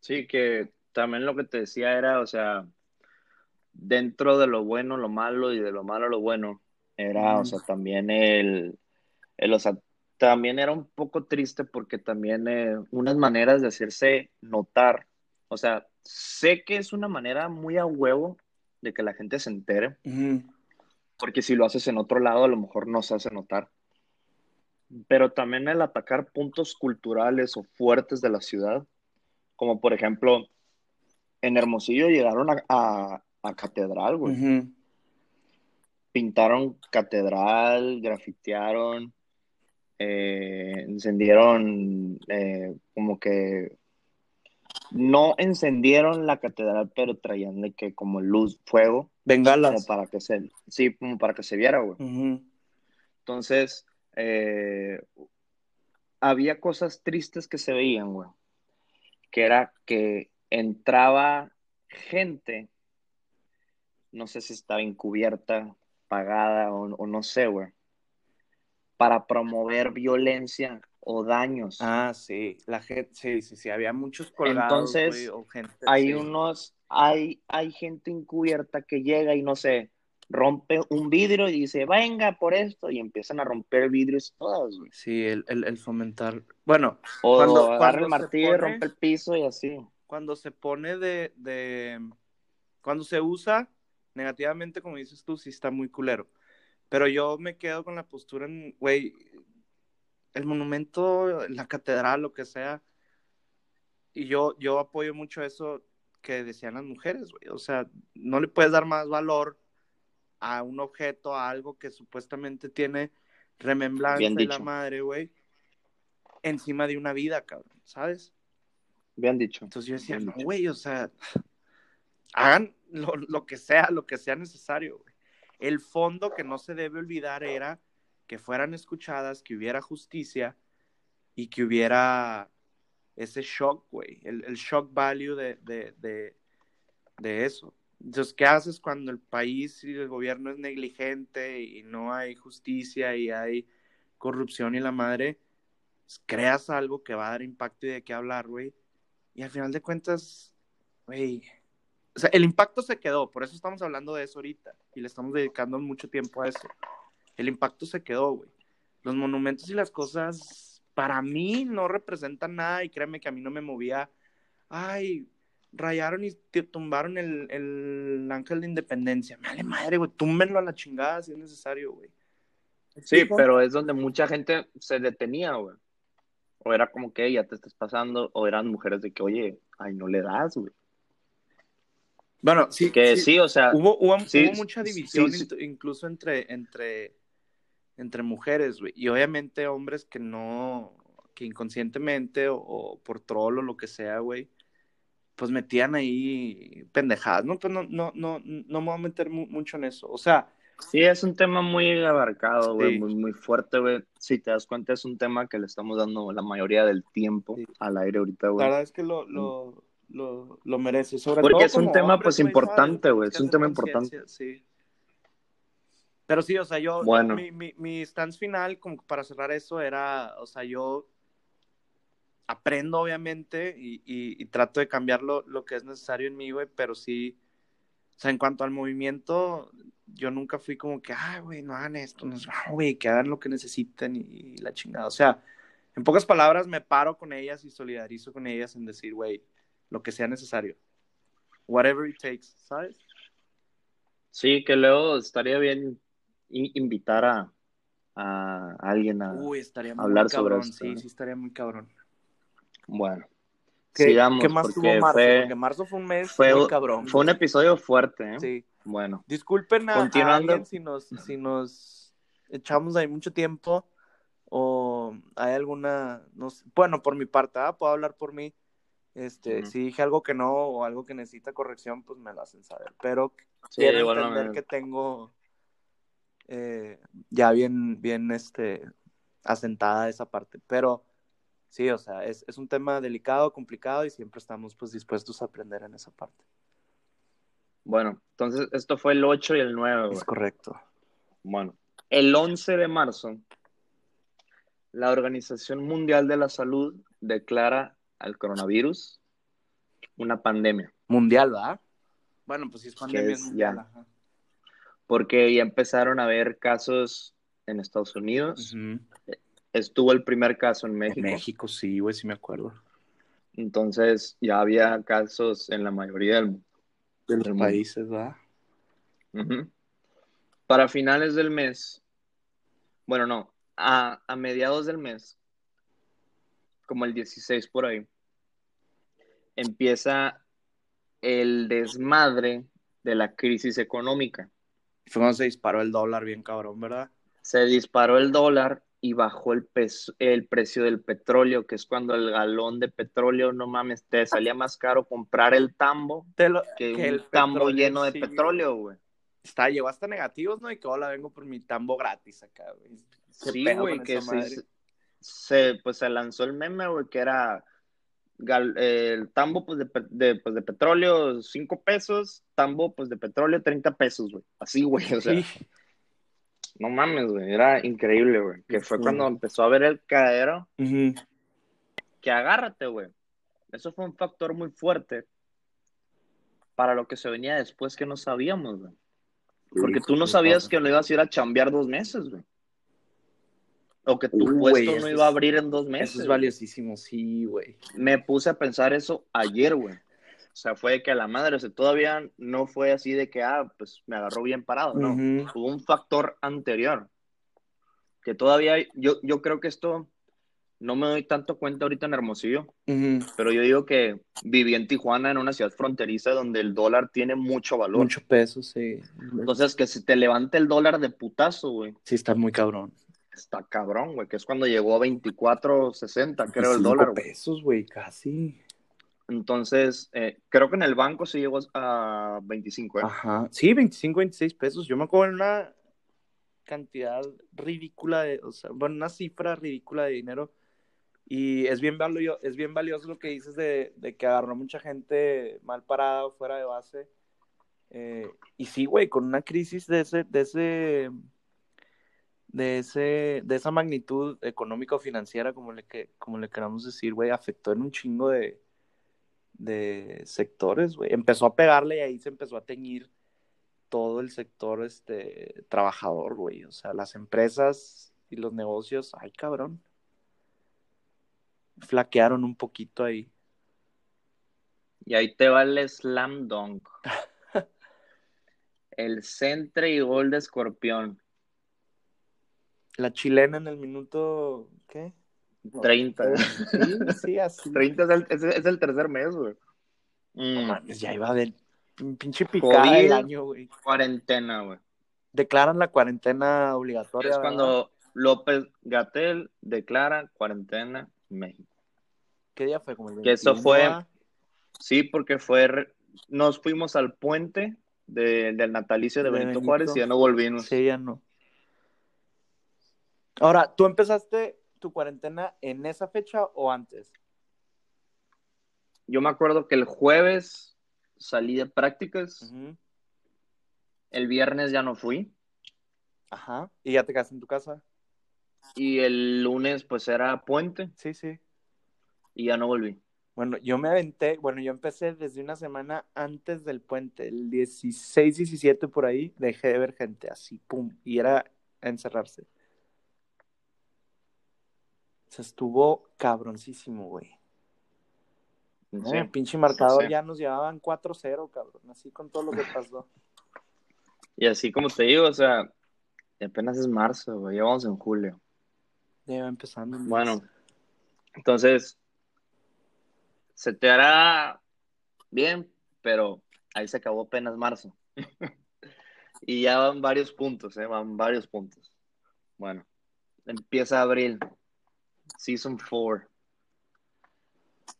Sí, que también lo que te decía era, o sea, dentro de lo bueno, lo malo y de lo malo, lo bueno, era, o sea, también el, el, o sea, también era un poco triste porque también eh, unas maneras de hacerse notar, o sea, sé que es una manera muy a huevo de que la gente se entere, porque si lo haces en otro lado a lo mejor no se hace notar. Pero también el atacar puntos culturales o fuertes de la ciudad, como por ejemplo, en Hermosillo llegaron a, a, a catedral, güey. Ujú. Pintaron catedral, grafitearon, eh, encendieron eh, como que no encendieron la catedral, pero traían de que como luz, fuego, como Bengalas. para que se, sí, como para que se viera, güey. Entonces, eh, había cosas tristes que se veían, güey. Que era que entraba gente, no sé si estaba encubierta, pagada o, o no sé, güey, para promover violencia o daños. Ah, sí, la gente, sí, sí, sí, había muchos colgados, Entonces, o gente, hay sí. unos, hay, hay gente encubierta que llega y no sé, rompe un vidrio y dice, venga por esto, y empiezan a romper vidrios todos, güey. Sí, el, el, el fomentar, bueno, O Cuando- agarra el se martillo y pone- rompe el piso y así. cuando se pone de, de, cuando se usa negativamente, como dices tú, sí está muy culero. Pero yo me quedo con la postura en, güey, el monumento, la catedral, lo que sea. Y yo, yo apoyo mucho eso que decían las mujeres, güey. O sea, no le puedes dar más valor a un objeto, a algo que supuestamente tiene remembranza de la madre, güey, encima de una vida, cabrón, ¿sabes? Bien dicho. Entonces yo decía, no, güey, o sea, hagan lo, lo que sea, lo que sea necesario, güey. El fondo que no se debe olvidar era que fueran escuchadas, que hubiera justicia y que hubiera ese shock, güey, el, shock value de, de, de, de eso. Entonces, ¿qué haces cuando el país y el gobierno es negligente y no hay justicia y hay corrupción y la madre? Pues, creas algo que va a dar impacto y de qué hablar, güey. Y al final de cuentas, güey, o sea, el impacto se quedó, por eso estamos hablando de eso ahorita y le estamos dedicando mucho tiempo a eso. El impacto se quedó, güey. Los monumentos y las cosas, para mí, no representan nada y créeme que a mí no me movía. Ay, rayaron y te tumbaron el, el ángel de independencia. Me vale madre, güey, túmbenlo a la chingada si es necesario, güey. Sí, pero es donde mucha gente se detenía, güey. O era como que ya te estás pasando, o eran mujeres de que, oye, ay, no le das, güey. Bueno, sí, Que sí, o sea, Hubo, hubo, Sí, hubo mucha división sí. incluso entre, entre, entre mujeres, güey. Y obviamente hombres que no, que inconscientemente o, o por troll o lo que sea, güey, pues metían ahí pendejadas, ¿no? Pues no, no, no, no me voy a meter mu- mucho en eso. O sea, sí es un tema muy abarcado, güey, Sí. muy, muy fuerte, güey. Si te das cuenta, es un tema que le estamos dando la mayoría del tiempo Sí. al aire ahorita, la güey. verdad es que lo, lo, lo, lo merece. Sobre Porque todo es un tema, pues, importante, güey, es un hacen tema importante. Sí. Pero sí, o sea, yo, Bueno. mi, mi, mi stance final, como para cerrar eso, era, o sea, yo aprendo, obviamente, y, y, y trato de cambiar lo, lo que es necesario en mí, güey, pero sí, o sea, en cuanto al movimiento, yo nunca fui como que, ah, güey, no hagan esto, no, no, güey, que hagan lo que necesiten y, y la chingada. O sea, en pocas palabras, me paro con ellas y solidarizo con ellas en decir, güey, lo que sea necesario. Whatever it takes, ¿sabes? Sí, que luego estaría bien invitar a, a alguien a... Uy, estaría muy hablar sobre esto, sí, sí, estaría muy cabrón. Bueno, ¿Qué, sigamos, qué más porque tuvo marzo? fue, Porque marzo fue un mes fue, muy cabrón. fue un episodio fuerte, ¿eh? Sí. Bueno, Disculpen a, alguien si nos, si nos echamos ahí mucho tiempo o hay alguna, no sé, bueno, por mi parte, ¿ah? puedo hablar por mí. Este, si dije algo que no o algo que necesita corrección, pues me lo hacen saber. Pero sí, quiero entender que tengo eh, ya bien, bien este, asentada esa parte. Pero sí, o sea, es, es un tema delicado, complicado y siempre estamos pues dispuestos a aprender en esa parte. bueno, entonces esto fue el 8 y el 9, güey. Es correcto. Bueno, el 11 de marzo, la Organización Mundial de la Salud declara al coronavirus una pandemia, Mundial, ¿verdad? Bueno, pues sí es pandemia es mundial. ya. ajá. porque ya empezaron a haber casos en Estados Unidos, estuvo el primer caso en En México, México, sí, güey, sí me acuerdo. entonces ya había casos en la mayoría del mundo. De los países, ¿verdad? Ujú. Para finales del mes, bueno, no, a, a mediados del mes, como el 16 por ahí, empieza el desmadre de la crisis económica. Fue cuando se disparó el dólar bien cabrón, ¿verdad? Se disparó el dólar y bajó el, peso- el precio del petróleo, que es cuando el galón de petróleo, no mames, te salía más caro comprar el tambo lo- que, que un el tambo lleno de sí, petróleo, güey. Está, llegó hasta negativos, ¿no? Y que ahora vengo por mi tambo gratis acá, güey. ¿Qué Sí, güey, que se, se- pues se lanzó el meme, güey, que era gal- eh, el tambo pues de, pues, de petróleo 5 pesos, tambo pues de petróleo 30 pesos, güey. Así, güey, o sea, Sí. no mames, güey, era increíble, güey. Que fue Sí. cuando empezó a ver el cadero, que agárrate, güey. Eso fue un factor muy fuerte para lo que se venía después que no sabíamos, güey. Porque tú no sabías que no ibas a ir a chambear dos meses, güey. O que tu Uy, güey, puesto eso no iba a abrir en dos meses. Eso es valiosísimo, sí, güey. Me puse a pensar eso ayer, güey. O sea, fue que a la madre, o sea, todavía no fue así de que, ah, pues me agarró bien parado, no. Ujú. Hubo un factor anterior. Que todavía, hay- yo, yo creo que esto no me doy tanto cuenta ahorita en Hermosillo, Ujú. pero yo digo que viví en Tijuana, en una ciudad fronteriza donde el dólar tiene mucho valor. Mucho peso, sí. Entonces, que si te levanta el dólar de putazo, güey, Sí, está muy cabrón. Está cabrón, güey, que es cuando llegó a 24.60, creo, el dólar, güey. pesos, güey, casi. Entonces, eh, creo que en el banco sí llegó a 25, ¿eh? Ajá. Sí, 25, 26 pesos. Yo me acuerdo en una cantidad ridícula de, o sea, bueno, una cifra ridícula de dinero. Y es bien valioso, es bien valioso lo que dices de, de que agarró mucha gente mal parada o fuera de base. Eh, y sí, güey, con una crisis de ese, de ese, de ese, de esa magnitud económico-financiera, como le que, como le queramos decir, güey, afectó en un chingo de, de sectores, güey. Empezó a pegarle y ahí se empezó a teñir todo el sector este trabajador, güey. O sea, las empresas y los negocios, ay, cabrón. Flaquearon un poquito ahí. Y ahí te va el slam dunk. el centre y gol de Escorpión. La chilena en el minuto, ¿qué? 30. Sí, sí, así. 30 es el, es, es el tercer mes, güey. Mm, mames, ya iba de pinche picada COVID. el año, güey. cuarentena, güey. Declaran la cuarentena obligatoria. Es ¿verdad? cuando López Gatel declara cuarentena en México. ¿Qué día fue? Como el Que eso 21, fue-. Sí, porque fue. re- Nos fuimos al puente de- del natalicio de De Benito, Benito. Juárez y ya no volvimos. Sí, ya no. Ahora, ¿tú empezaste tu cuarentena en esa fecha o antes? Yo me acuerdo que el jueves salí de prácticas, el viernes ya no fui Ajá. ¿Y ya te quedaste en tu casa? y el lunes pues era puente Sí, sí. y ya no volví. Bueno, yo me aventé, bueno, yo empecé desde una semana antes del puente, el 16, 17 por ahí, dejé de ver gente así, pum, y era encerrarse. Se estuvo cabroncísimo, güey. No, Sí. pinche marcador sí. ya nos llevaban 4-0, cabrón, así con todo lo que pasó. Y así como te digo, o sea, apenas es marzo, güey, ya vamos en julio. Ya iba empezando. mes. Bueno, entonces se te hará bien, pero ahí se acabó apenas marzo. y ya van varios puntos, ¿eh? Van varios puntos. Bueno, empieza abril, Season 4.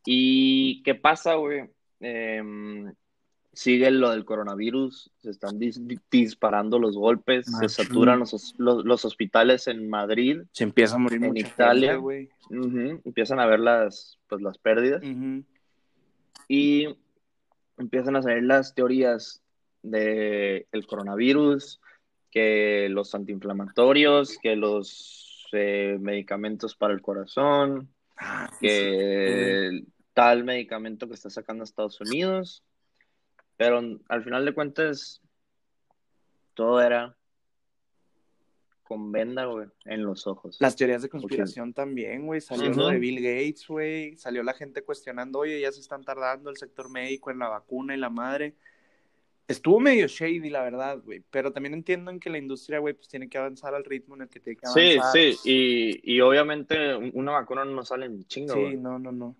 ¿Y qué pasa, güey? Em, sigue lo del coronavirus, se están dis- disparando los golpes, se saturan los, los- los hospitales en Madrid, Se empieza a morir en mucha Italia. empiezan a ver las, pues, las pérdidas y empiezan a salir las teorías de el coronavirus, que los antiinflamatorios, que los eh, medicamentos para el corazón, Ah, sí. que tal medicamento que está sacando Estados Unidos, pero al final de cuentas todo era con venda, güey, en los ojos. Las teorías de conspiración también, güey. Salió lo de Bill Gates, güey. Salió la gente cuestionando, oye, ya se están tardando el sector médico en la vacuna y la madre. Estuvo medio shady, la verdad, güey. Pero también entiendo en que la industria, güey, pues tiene que avanzar al ritmo en el que tiene que Sí, avanzar. sí, y, y obviamente una vacuna no sale en chinga, Sí, güey. no, no, no.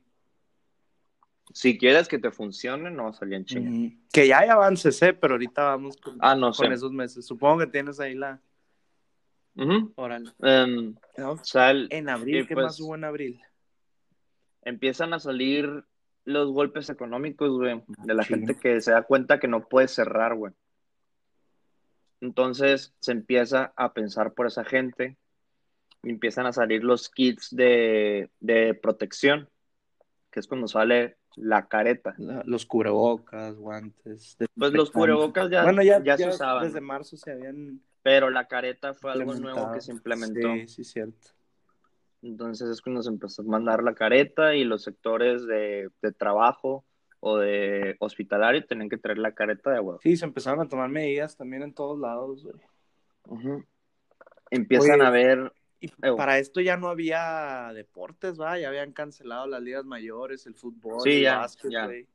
Si quieres que te funcione, no va a salir en chinga. Ujú. Que ya hay avances, ¿eh? Pero ahorita vamos con, Ah, no con esos meses. Supongo que tienes ahí la... Ujú. Órale. Em, En abril, y ¿qué pues, más hubo en abril? empiezan a salir los golpes económicos, güey, de la Machín. gente que se da cuenta que no puede cerrar, güey. Entonces se empieza a pensar por esa gente y empiezan a salir los kits de, de protección, que es cuando sale la careta. La- Los cubrebocas, guantes. Pues los cubrebocas ya, bueno, ya, ya se usaban, desde marzo se habían pero la careta fue algo nuevo que se implementó. Sí, sí, cierto. Entonces es cuando se empezó a mandar la careta y los sectores de, de trabajo o de hospitalario tenían que traer la careta de agua. Sí, se empezaron a tomar medidas también en todos lados, güey. Empiezan Oye, a ver, Y Ew. para esto ya no había deportes, ¿va? Ya habían cancelado las ligas mayores, el fútbol, Sí, el ya, básquet, ya. güey.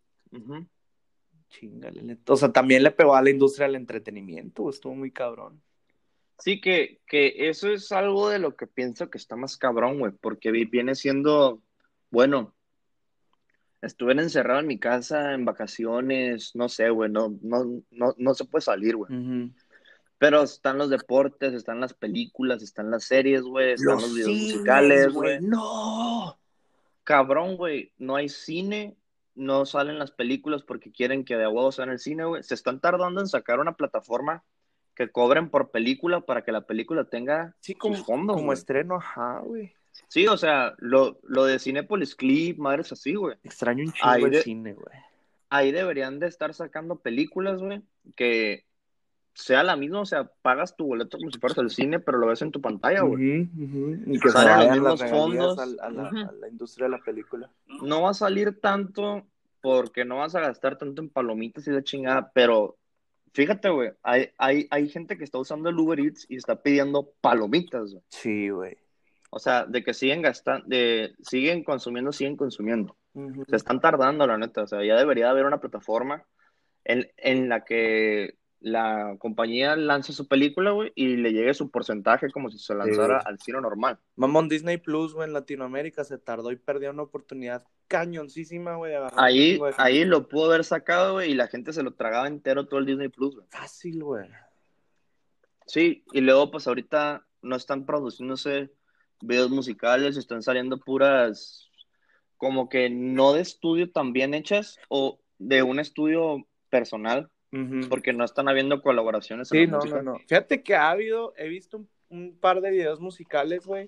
Chingale. O sea, también le pegó a la industria del entretenimiento, estuvo muy cabrón. Sí, que, que eso es algo de lo que pienso que está más cabrón, güey, porque vi- viene siendo, bueno, estuve encerrado en mi casa en vacaciones, no sé, güey, no, no, no, no se puede salir, güey. Pero están los deportes, están las películas, están las series, güey, están los, videos cines, musicales, güey. No. Cabrón, güey, no hay cine, no salen las películas porque quieren que de a huevo sea en el cine, güey. Se están tardando en sacar una plataforma que cobren por película para que la película tenga Sí, sus como, fondos, como güey. estreno, ajá, güey. Sí, o sea, lo, lo de Cinepolis Clip, madres así, güey. Extraño un chingo Ahí el de- cine, güey. Ahí deberían de estar sacando películas, güey, que sea la misma, o sea, pagas tu boleto como si fueras al cine, pero lo ves en tu pantalla, güey. Y que Salen los las fondos. a, la, Ujú. a la industria de la película. No va a salir tanto porque no vas a gastar tanto en palomitas y la chingada, pero fíjate, güey, hay, hay, hay gente que está usando el Uber Eats y está pidiendo palomitas, güey. Sí, güey. O sea, de que siguen gastando, de, siguen consumiendo, siguen consumiendo. Se están tardando, la neta. O sea, ya debería haber una plataforma en, en la que la compañía lance su película, güey, y le llegue su porcentaje como si se lanzara Sí. al cine normal. Mamón Disney Plus, güey, en Latinoamérica se tardó y perdió una oportunidad cañoncísima, güey, Ahí, de ahí lo pudo haber sacado, güey, y la gente se lo tragaba entero todo el Disney Plus, güey. Fácil, güey. Sí, y luego, pues ahorita no están produciéndose videos musicales, están saliendo puras, como que no de estudio tan bien hechas, o de un estudio personal, Porque no están habiendo colaboraciones en Sí, la no, música. no, no. Fíjate que ha habido, he visto un, un par de videos musicales, güey,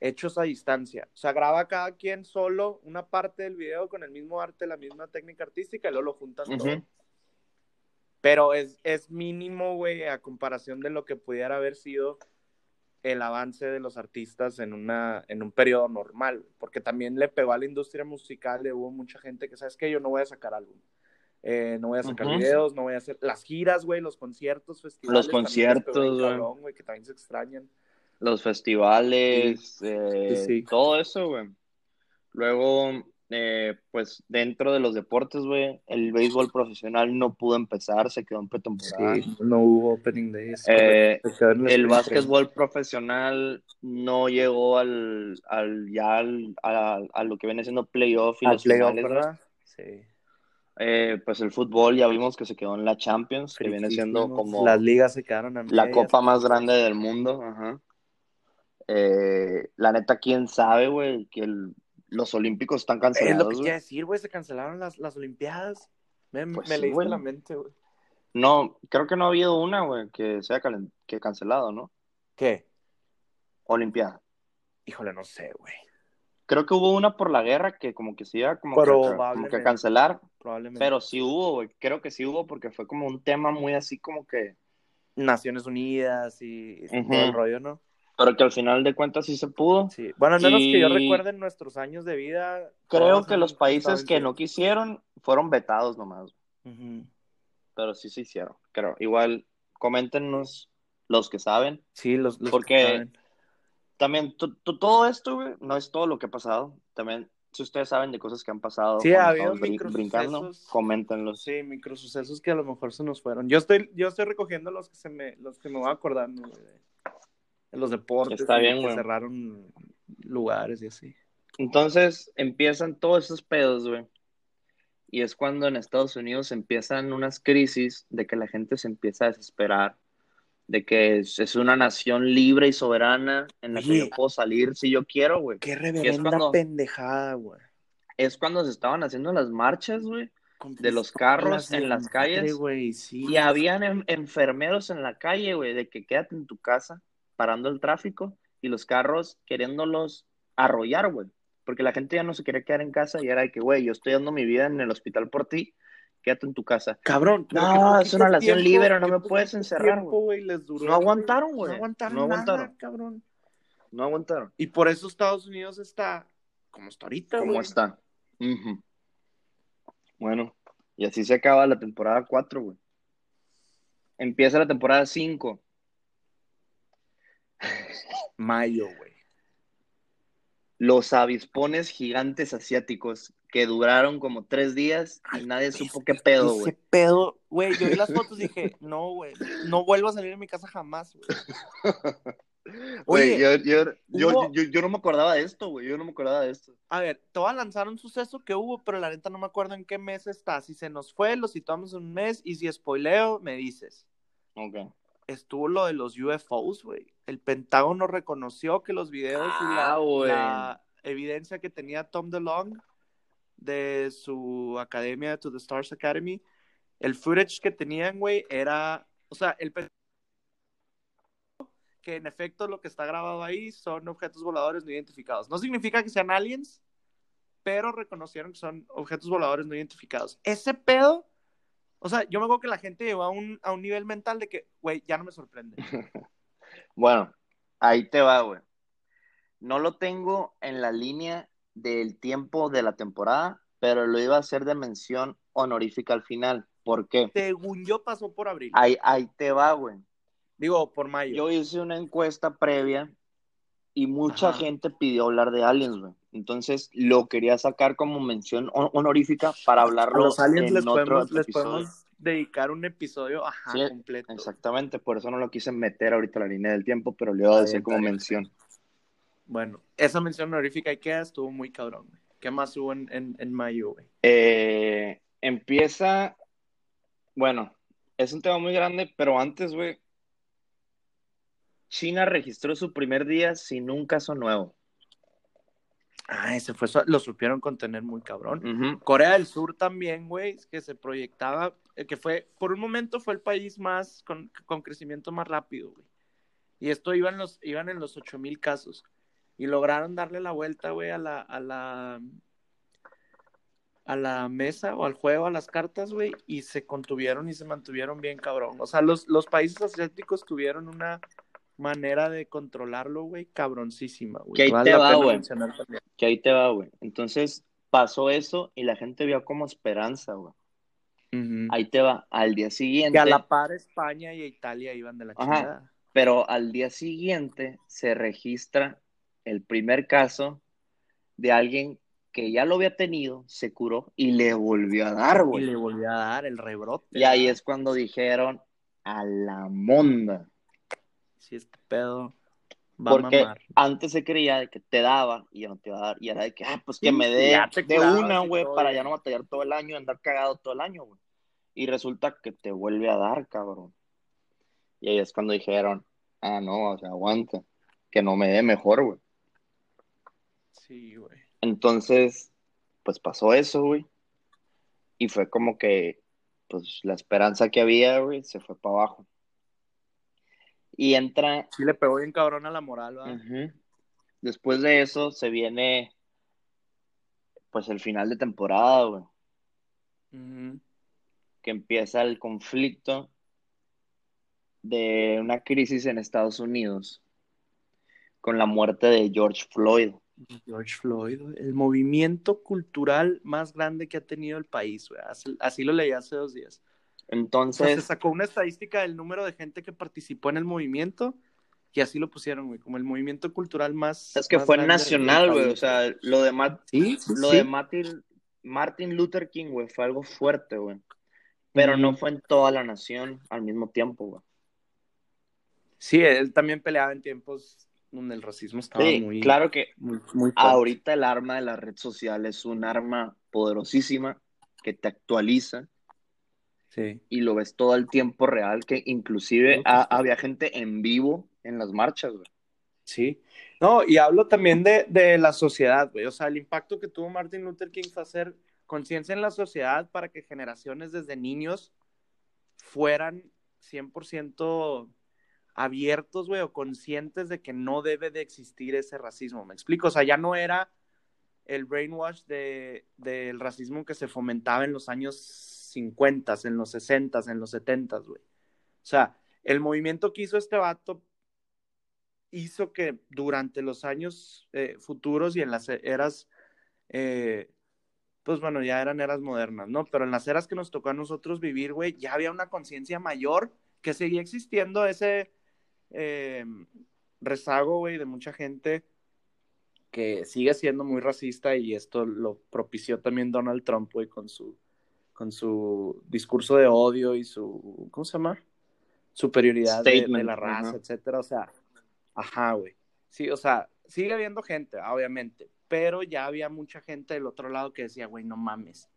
hechos a distancia. O sea, graba cada quien solo una parte del video con el mismo arte, la misma técnica artística y luego lo juntan Ujú. todo. Pero es, es mínimo, güey, a comparación de lo que pudiera haber sido el avance de los artistas en, una, en un periodo normal. Porque también le pegó a la industria musical, le hubo mucha gente que, ¿sabes qué? Yo no voy a sacar álbum. Eh, no voy a sacar videos, no voy a hacer las giras, güey, los conciertos, festivales. Los conciertos, güey. que también se extrañan. Los festivales, eh, Sí, sí. todo eso, güey. Luego, eh, pues dentro de los deportes, güey, el béisbol profesional no pudo empezar, se quedó en pretemporada. no hubo opening days. Eh, el básquetbol profesional no llegó al, al ya al- a, a lo que viene siendo playoff y. Al los playoff, finales. Sí. Eh, pues el fútbol ya vimos que se quedó en la Champions, que viene siendo como Las ligas se quedaron la medias. copa más grande del mundo. Ajá. Eh, la neta, quién sabe, güey, que el- los Olímpicos están Es lo cancelados, que quiero decir, güey, se cancelaron las, las Olimpiadas. Me, Pues me sí, güey. la mente, güey. No, creo que no ha habido una, güey, que sea calen- que cancelado, ¿no? ¿Qué? Olimpiada. Híjole, no sé, güey. Creo que hubo una por la guerra que como que se iba como que, como que Probablemente. a cancelar, Probablemente. pero sí hubo, güey. Creo que sí hubo porque fue como un tema muy así como que... Naciones Unidas y y todo el rollo, ¿no? Pero que al final de cuentas sí se pudo. Sí. Bueno, al menos que yo Y- recuerde en nuestros años de vida. Creo que los países que no quisieron fueron vetados nomás. Pero sí se hicieron, creo. Igual, coméntenos los que saben. Sí, los, los Porque- que saben. También, to- to- todo esto, güey, no es todo lo que ha pasado. También, si ustedes saben de cosas que han pasado, Sí, ha habido brin- brincando, coméntenlos. Sí, microsucesos que a lo mejor se nos fueron. Yo estoy, yo estoy recogiendo los que se me, los que me voy acordando, güey, de, los deportes Está bien, que cerraron lugares y así. Entonces, empiezan todos esos pedos, güey. Y es cuando en Estados Unidos empiezan unas crisis de que la gente se empieza a desesperar, de que es, es una nación libre y soberana en la que yo puedo salir si yo quiero, güey. Qué reverenda cuando- pendejada, güey. Es cuando se estaban haciendo las marchas, güey. De los carros en las madre, calles. sí. Y habían en- enfermeros en la calle, güey, de que quédate en tu casa, parando el tráfico, y los carros queriéndolos arrollar, güey. Porque la gente ya no se quería quedar en casa y era de que, güey, yo estoy dando mi vida en el hospital por ti, quédate en tu casa. Cabrón. No, es una nación tiempo, libre, no me puedes encerrar, tiempo, güey, les duró, No aguantaron, güey. No aguantaron, No aguantaron. nada, cabrón. No aguantaron. Y por eso Estados Unidos está como está ahorita, ¿Cómo güey. está? Bueno, y así se acaba la temporada 4, güey. Empieza la temporada 5. Mayo, güey. Los avispones gigantes asiáticos que duraron como tres días y nadie supo qué pedo, Ese güey. pedo, güey, yo vi las fotos y dije, no, güey, no vuelvo a salir de mi casa jamás, güey. Güey, yo, yo, yo, hubo- yo, yo no me acordaba de esto, güey. Yo no me acordaba de esto. A ver, te voy a lanzar un suceso que hubo, pero la neta no me acuerdo en qué mes está. Si se nos fue, lo situamos en un mes, y si spoileo, me dices. Ok. Estuvo lo de los UFOs, güey. El Pentágono reconoció que los videos y la, Ah, la evidencia que tenía Tom DeLonge de su academia, To the Stars Academy, el footage que tenían, güey, era, o sea, el que en efecto lo que está grabado ahí son objetos voladores no identificados. No significa que sean aliens, pero reconocieron que son objetos voladores no identificados. Ese pedo, o sea, yo me acuerdo que la gente llegó a un, a un nivel mental de que, güey, ya no me sorprende. Bueno, ahí te va, güey. No lo tengo en la línea del tiempo de la temporada, pero lo iba a hacer de mención honorífica al final. ¿Por qué? Según yo pasó por abril. Ahí, ahí te va, güey. Digo, por mayo. Yo hice una encuesta previa y mucha Ajá. gente pidió hablar de aliens, güey. Entonces lo quería sacar como mención hon- honorífica para a hablarlo los aliens en les otro podemos, les episodio. podemos dedicar un episodio, ajá, Sí, completo. Exactamente, por eso no lo quise meter ahorita a la línea del tiempo, pero le iba a decir como mención. Bueno, esa mención honorífica IKEA estuvo muy cabrón, güey. ¿Qué más hubo en, en, en mayo, güey? Eh, empieza, bueno, es un tema muy grande, pero antes, güey, China registró su primer día sin un caso nuevo. Ah, ese fue, su- lo supieron contener muy cabrón. Corea del Sur también, güey, que se proyectaba, eh, que fue, por un momento fue el país más, con, con crecimiento más rápido, güey. Y esto iban los, iban en los 8000 casos. Y lograron darle la vuelta, güey, a la, a la, a la mesa o al juego, a las cartas, güey, y se contuvieron y se mantuvieron bien cabrón. O sea, los, los países asiáticos tuvieron una manera de controlarlo, güey, cabroncísima, güey. Que ahí Vale te va, güey. Que ahí te va, güey. Entonces pasó eso y la gente vio como esperanza, güey. Ahí te va. Al día siguiente, Que a la par España y Italia iban de la Ajá. chingada. pero al día siguiente se registra el primer caso de alguien que ya lo había tenido, se curó y le volvió a dar, Y güey. le volvió a dar el rebrote. Y ahí es cuando dijeron a la monda. Si este pedo va a Porque mamar. antes se creía de que te daba y ya no te iba a dar. Y era de que, ah, pues que Sí, me dé de curabas una, y güey, para ya no batallar todo el año y andar cagado todo el año, güey. Y resulta que te vuelve a dar, cabrón. Y ahí es cuando dijeron, ah, no, o sea, aguanta. Que no me dé mejor, güey. Sí, güey. Entonces, pues pasó eso, güey. Y fue como que, pues la esperanza que había, güey, se fue para abajo. Y entra Sí le pegó bien cabrón a la moral. Después de eso se viene pues el final de temporada, güey, que empieza el conflicto de una crisis en Estados Unidos con la muerte de George Floyd. George Floyd, el movimiento cultural más grande que ha tenido el país, güey. Así, así lo leí hace dos días. O sea, se Entonces, sacó una estadística del número de gente que participó en el movimiento y así lo pusieron, güey, como el movimiento cultural más. es que más fue nacional, güey, o sea, lo de, Ma- Sí, sí, lo sí. de Martin, Martin Luther King, güey, fue algo fuerte, güey, pero no fue en toda la nación al mismo tiempo, güey. Sí, él también peleaba en tiempos donde el racismo estaba Sí, muy, claro que muy. Ahorita el arma de la red social es un arma poderosísima que te actualiza Sí. y lo ves todo el tiempo real, que inclusive ha- sí. había gente en vivo en las marchas, güey. Sí. No, y hablo también de, de la sociedad, güey. O sea, el impacto que tuvo Martin Luther King fue hacer conciencia en la sociedad para que generaciones desde niños fueran 100% abiertos, güey, o conscientes de que no debe de existir ese racismo. ¿Me explico? O sea, ya no era el brainwash de, del racismo que se fomentaba en los años 50, en los 60, en los 70, güey. O sea, el movimiento que hizo este vato hizo que durante los años eh, futuros y en las eras, eh, pues bueno, ya eran eras modernas, ¿no? Pero en las eras que nos tocó a nosotros vivir, güey, ya había una conciencia mayor que seguía existiendo ese eh, rezago, güey, de mucha gente que sigue siendo muy racista y esto lo propició también Donald Trump, güey, con su, con su discurso de odio y su, ¿cómo se llama? Superioridad de, de, la raza, etcétera, o sea, ajá, güey. Sí, o sea, sigue habiendo gente, obviamente, pero ya había mucha gente del otro lado que decía, güey, no mames.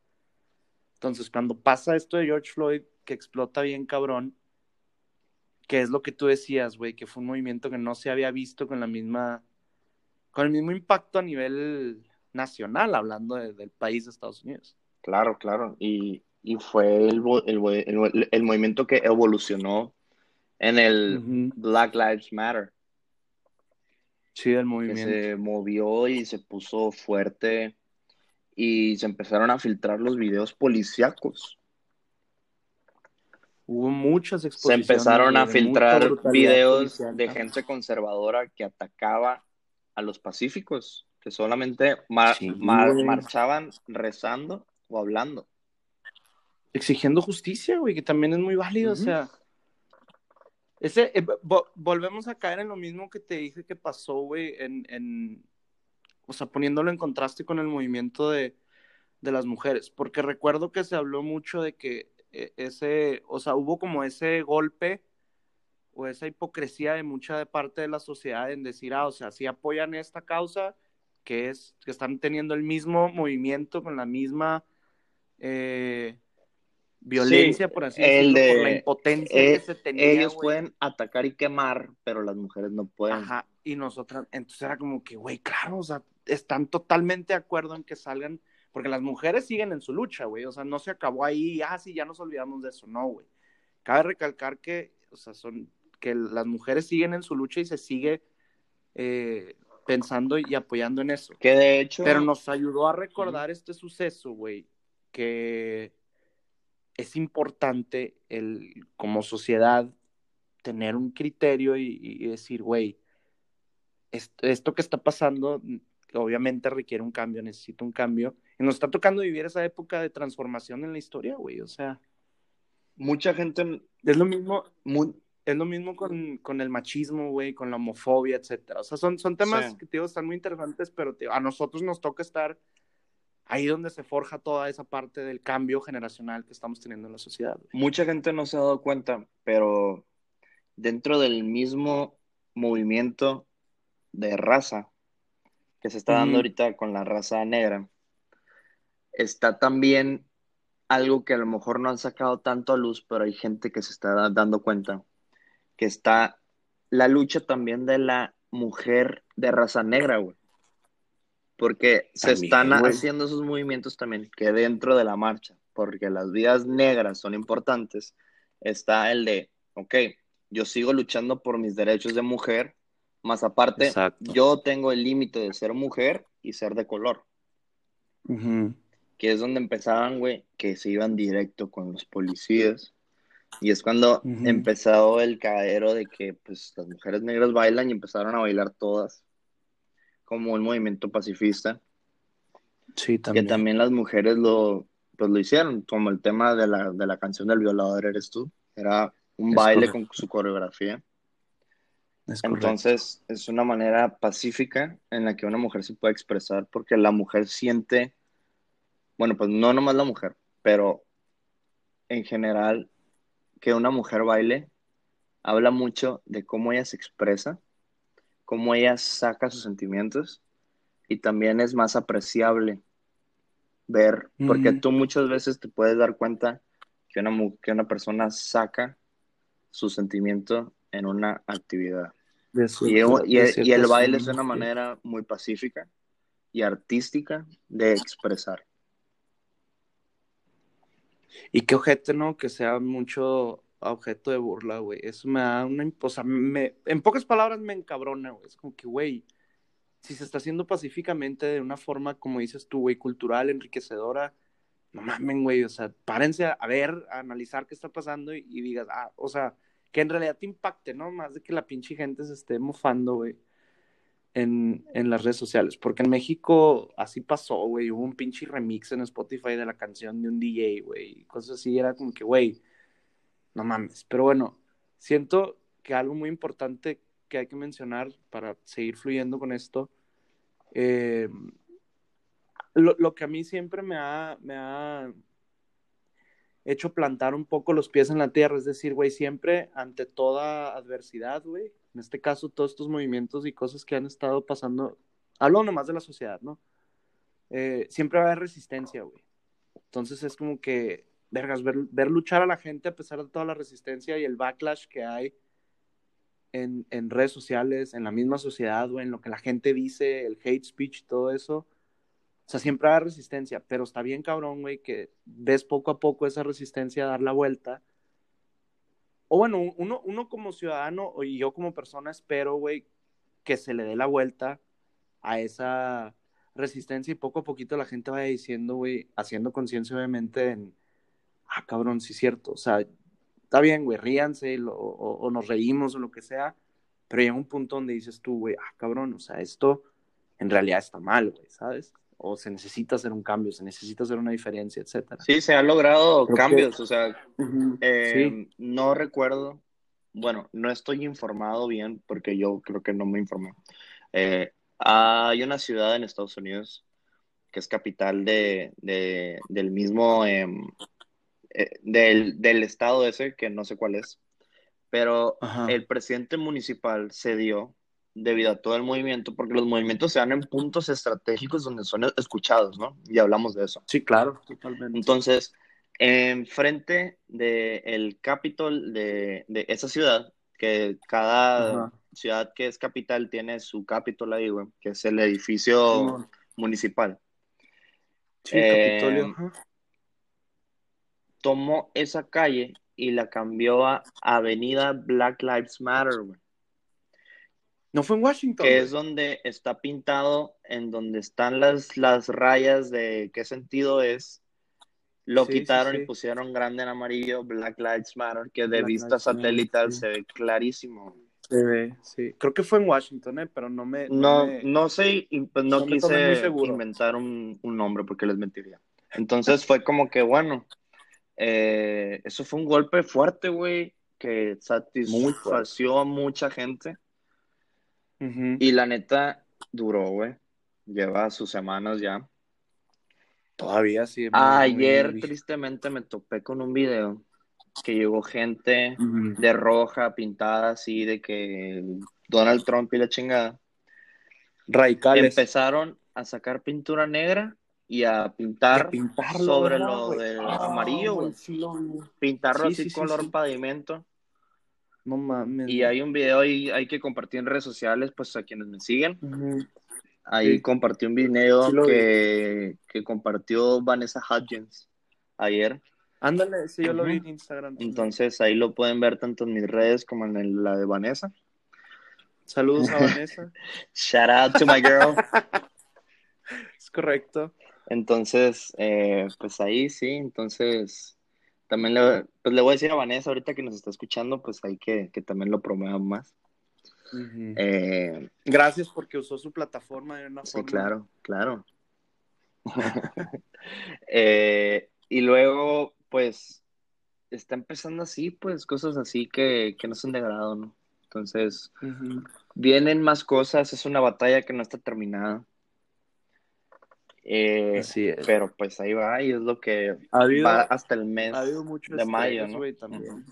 Entonces, cuando pasa esto de George Floyd, que explota bien cabrón, que es lo que tú decías, güey, que fue un movimiento que no se había visto con la misma, con el mismo impacto a nivel nacional, hablando de, del país de Estados Unidos. Claro, claro, y, y fue el, el, el, el, movimiento que evolucionó en el uh -huh. Black Lives Matter. Sí, el movimiento. Que se movió y se puso fuerte y se empezaron a filtrar los videos policíacos. Hubo muchas Se exposiciones. empezaron a filtrar videos policial. de gente conservadora que atacaba a los pacíficos, que solamente mar- Sí, mar- güey. marchaban rezando o hablando. Exigiendo justicia, güey, que también es muy válido, o sea. Ese, eh, vo- volvemos a caer en lo mismo que te dije que pasó, güey, en, en, o sea, poniéndolo en contraste con el movimiento de, de las mujeres, porque recuerdo que se habló mucho de que ese, o sea, hubo como ese golpe o esa hipocresía de mucha parte de la sociedad en decir, ah, o sea, sí apoyan esta causa, que es, que están teniendo el mismo movimiento con la misma eh, violencia, Sí, por así decirlo, por la de- impotencia Eh, que se tenía, ellos güey. pueden atacar y quemar, pero las mujeres no pueden. Ajá, y nosotras, entonces era como que, güey, claro, o sea, están totalmente de acuerdo en que salgan, porque las mujeres siguen en su lucha, güey, o sea, no se acabó ahí, ah, sí, ya nos olvidamos de eso, no, güey. Cabe recalcar que, o sea, son, que las mujeres siguen en su lucha y se sigue eh, pensando y apoyando en eso. Que de hecho, Pero nos ayudó a recordar este suceso, güey, que es importante el, como sociedad tener un criterio y, y decir, güey, esto, esto que está pasando obviamente requiere un cambio, necesita un cambio. Nos está tocando vivir esa época de transformación en la historia, güey. O sea, mucha gente, es lo mismo, es lo mismo con, con el machismo, güey, con la homofobia, etcétera. O sea, son, son temas Sí. que, te digo, están muy interesantes, pero digo, a nosotros nos toca estar ahí donde se forja toda esa parte del cambio generacional que estamos teniendo en la sociedad. güey. mucha gente no se ha dado cuenta, pero dentro del mismo movimiento de raza que se está dando ahorita con la raza negra, está también algo que a lo mejor no han sacado tanto a luz, pero hay gente que se está da- dando cuenta, que está la lucha también de la mujer de raza negra, güey. Porque se También, están güey. haciendo esos movimientos también que dentro de la marcha, porque las vidas negras son importantes, está el de, ok, yo sigo luchando por mis derechos de mujer, más aparte, Exacto. yo tengo el límite de ser mujer y ser de color. Que es donde empezaban, güey, que se iban directo con los policías. Y es cuando Ujú. empezó el cagadero de que pues las mujeres negras bailan y empezaron a bailar todas, como un movimiento pacifista. Sí, que también. también las mujeres lo, pues lo hicieron, como el tema de la, de la canción del violador eres tú. Era un Es baile correcto. con su coreografía. Es. Entonces, es una manera pacífica en la que una mujer se puede expresar porque la mujer siente, bueno, pues no nomás la mujer, pero en general, que una mujer baile habla mucho de cómo ella se expresa, cómo ella saca sus sentimientos y también es más apreciable ver, porque tú muchas veces te puedes dar cuenta que una, que una persona saca su sentimiento en una actividad. Y, y- de y el baile es una manera muy pacífica y artística de expresar. Y qué ojete, ¿no? Que sea mucho objeto de burla, güey. Eso me da una... O sea, me... en pocas palabras me encabrona, güey. Es como que, güey, si se está haciendo pacíficamente de una forma, como dices tú, güey, cultural, enriquecedora, no mamen, güey. O sea, párense a, a ver, a analizar qué está pasando y, y digas, ah, o sea, que en realidad te impacte, ¿no? Más de que la pinche gente se esté mofando, güey. En, en las redes sociales, porque en México así pasó, güey, hubo un pinche remix en Spotify de la canción de un DJ, güey, cosas así, era como que, güey, no mames, pero bueno, siento que algo muy importante que hay que mencionar para seguir fluyendo con esto Eh, lo, lo, que a mí siempre me ha, me ha hecho plantar un poco los pies en la tierra, es decir, güey, siempre ante toda adversidad, güey, en este caso todos estos movimientos y cosas que han estado pasando, hablo nomás de la sociedad, ¿no? Eh, siempre va a haber resistencia, güey. Entonces es como que, vergas, ver, ver, luchar a la gente a pesar de toda la resistencia y el backlash que hay en, en redes sociales, en la misma sociedad, güey, en lo que la gente dice, el hate speech, todo eso sea, siempre hay resistencia, pero está bien cabrón, güey, que ves poco a poco esa resistencia dar la vuelta. O bueno, uno, uno como ciudadano y yo como persona espero, güey, que se le dé la vuelta a esa resistencia y poco a poquito la gente vaya diciendo, güey, haciendo conciencia obviamente en, ah, cabrón, sí es cierto, o sea, está bien, güey, ríanse o, nos reímos o lo que sea, pero llega un punto donde dices tú, güey, ah, cabrón, o sea, esto en realidad está mal, güey, ¿sabes? O se necesita hacer un cambio, se necesita hacer una diferencia, etcétera. Sí, se han logrado cambios, o sea, eh, no recuerdo, bueno, no estoy informado bien porque yo creo que no me informé. Eh, hay una ciudad en Estados Unidos que es capital de, del mismo, em, eh, del, del, estado ese, que no sé cuál es, pero el presidente municipal se dio debido a todo el movimiento, porque los movimientos se dan en puntos estratégicos donde son escuchados, ¿no? Y hablamos de eso. Sí, claro, totalmente. Entonces, enfrente del Capitol de, de, esa ciudad, que cada ciudad que es capital tiene su Capitol ahí, güey, que es el edificio municipal. Sí, Capitolio. Eh, tomó esa calle y la cambió a Avenida Black Lives Matter, güey. No fue en Washington. Que es donde está pintado, en donde están las, las rayas de qué sentido es. Lo quitaron y pusieron grande en amarillo Black Lives Matter, que de vista satelital se ve clarísimo. Se ve, sí. Creo que fue en Washington, ¿eh? pero no me. No, no, sé, pues no, quise inventar un, un, nombre porque les mentiría. Entonces fue como que, bueno, eh, eso fue un golpe fuerte, güey, que satisfació a mucha gente. Y la neta duró, güey. Lleva sus semanas ya. Todavía sí. Ayer, tristemente, me topé con un video que llegó gente de roja, pintada así, de que Donald Trump y la chingada. Radicales. Empezaron a sacar pintura negra y a pintar sobre lo del amarillo, Pintarlo así color pavimento. No mames. Y hay un video ahí, hay que compartir en redes sociales, pues a quienes me siguen. Ahí compartí un video que, que, compartió Vanessa Hudgens ayer. Ándale, sí, yo lo vi en Instagram. Entonces ahí lo pueden ver tanto en mis redes como en la de Vanessa. Saludos a Vanessa. Shout out to my girl. es correcto. Entonces, eh, pues ahí sí, entonces también le, pues le voy a decir a Vanessa ahorita que nos está escuchando, pues hay que, que también lo promuevan más. Eh, Gracias porque usó su plataforma de una sí, claro, claro. Eh, y luego, pues, está empezando así, pues, cosas así que, que no son de agrado, ¿no? Entonces, vienen más cosas, es una batalla que no está terminada. Eh, pero pues ahí va y es lo que va hasta el mes de mayo, ¿no? también.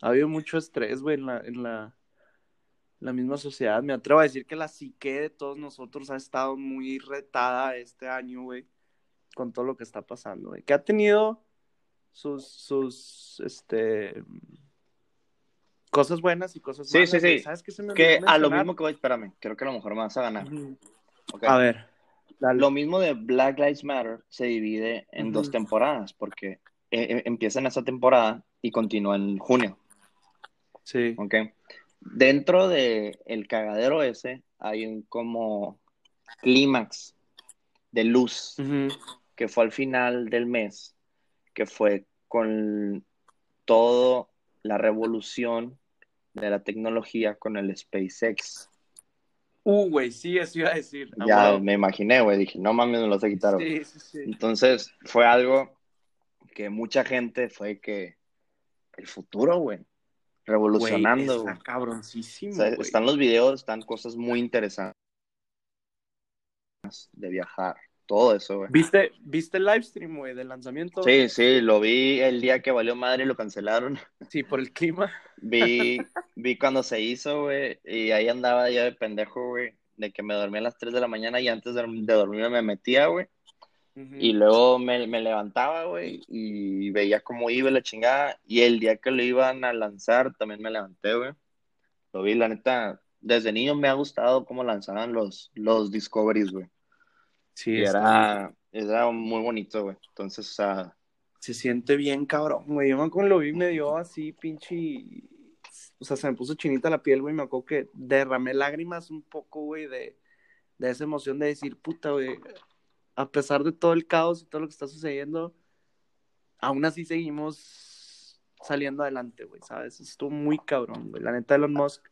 Ha habido mucho estrés, güey, en la, en la, la misma sociedad. Me atrevo a decir que la psique de todos nosotros ha estado muy retada este año, güey, con todo lo que está pasando, güey. Que ha tenido sus, sus, este, cosas buenas y cosas malas. Sí, sí, sí. ¿Sabes qué se me Que a lo mismo que voy, espérame, creo que a lo mejor me vas a ganar. A ver. Lo mismo de Black Lives Matter se divide en dos temporadas, porque eh, eh, empieza en esa temporada y continúa en junio. Sí. Ok. Dentro de el cagadero ese hay un como clímax de luz que fue al final del mes, que fue con todo la revolución de la tecnología con el SpaceX. Uh, güey, sí, eso iba a decir. ya me imaginé, güey, dije, no mames, me lo a quitar. Sí, sí, sí. Entonces, fue algo que mucha gente fue que el futuro, güey, revolucionando. Güey, está cabroncísimo. están los videos, están cosas muy interesantes. de viajar, todo eso, güey. ¿Viste, ¿Viste el live stream, güey, del lanzamiento? Sí, sí, lo vi el día que valió madre y lo cancelaron. Sí, por el clima. Vi, vi cuando se hizo, güey, y ahí andaba yo de pendejo, güey, de que me dormía a las 3 de la mañana y antes de, de dormirme me metía, güey. Y luego me, me levantaba, güey, y veía cómo iba la chingada. Y el día que lo iban a lanzar, también me levanté, güey. Lo vi, la neta, desde niño me ha gustado cómo lanzaban los, los Discoveries, güey. Sí, Y era, era muy bonito, güey. Entonces, o sea, se siente bien cabrón, güey. Yo me acuerdo lo vi me dio así pinche... O sea, se me puso chinita la piel, güey. Me acuerdo que derramé lágrimas un poco, güey, de, de esa emoción de decir, puta, güey, a pesar de todo el caos y todo lo que está sucediendo, aún así seguimos saliendo adelante, güey, ¿sabes? Estuvo muy cabrón, güey. La neta, Elon Musk,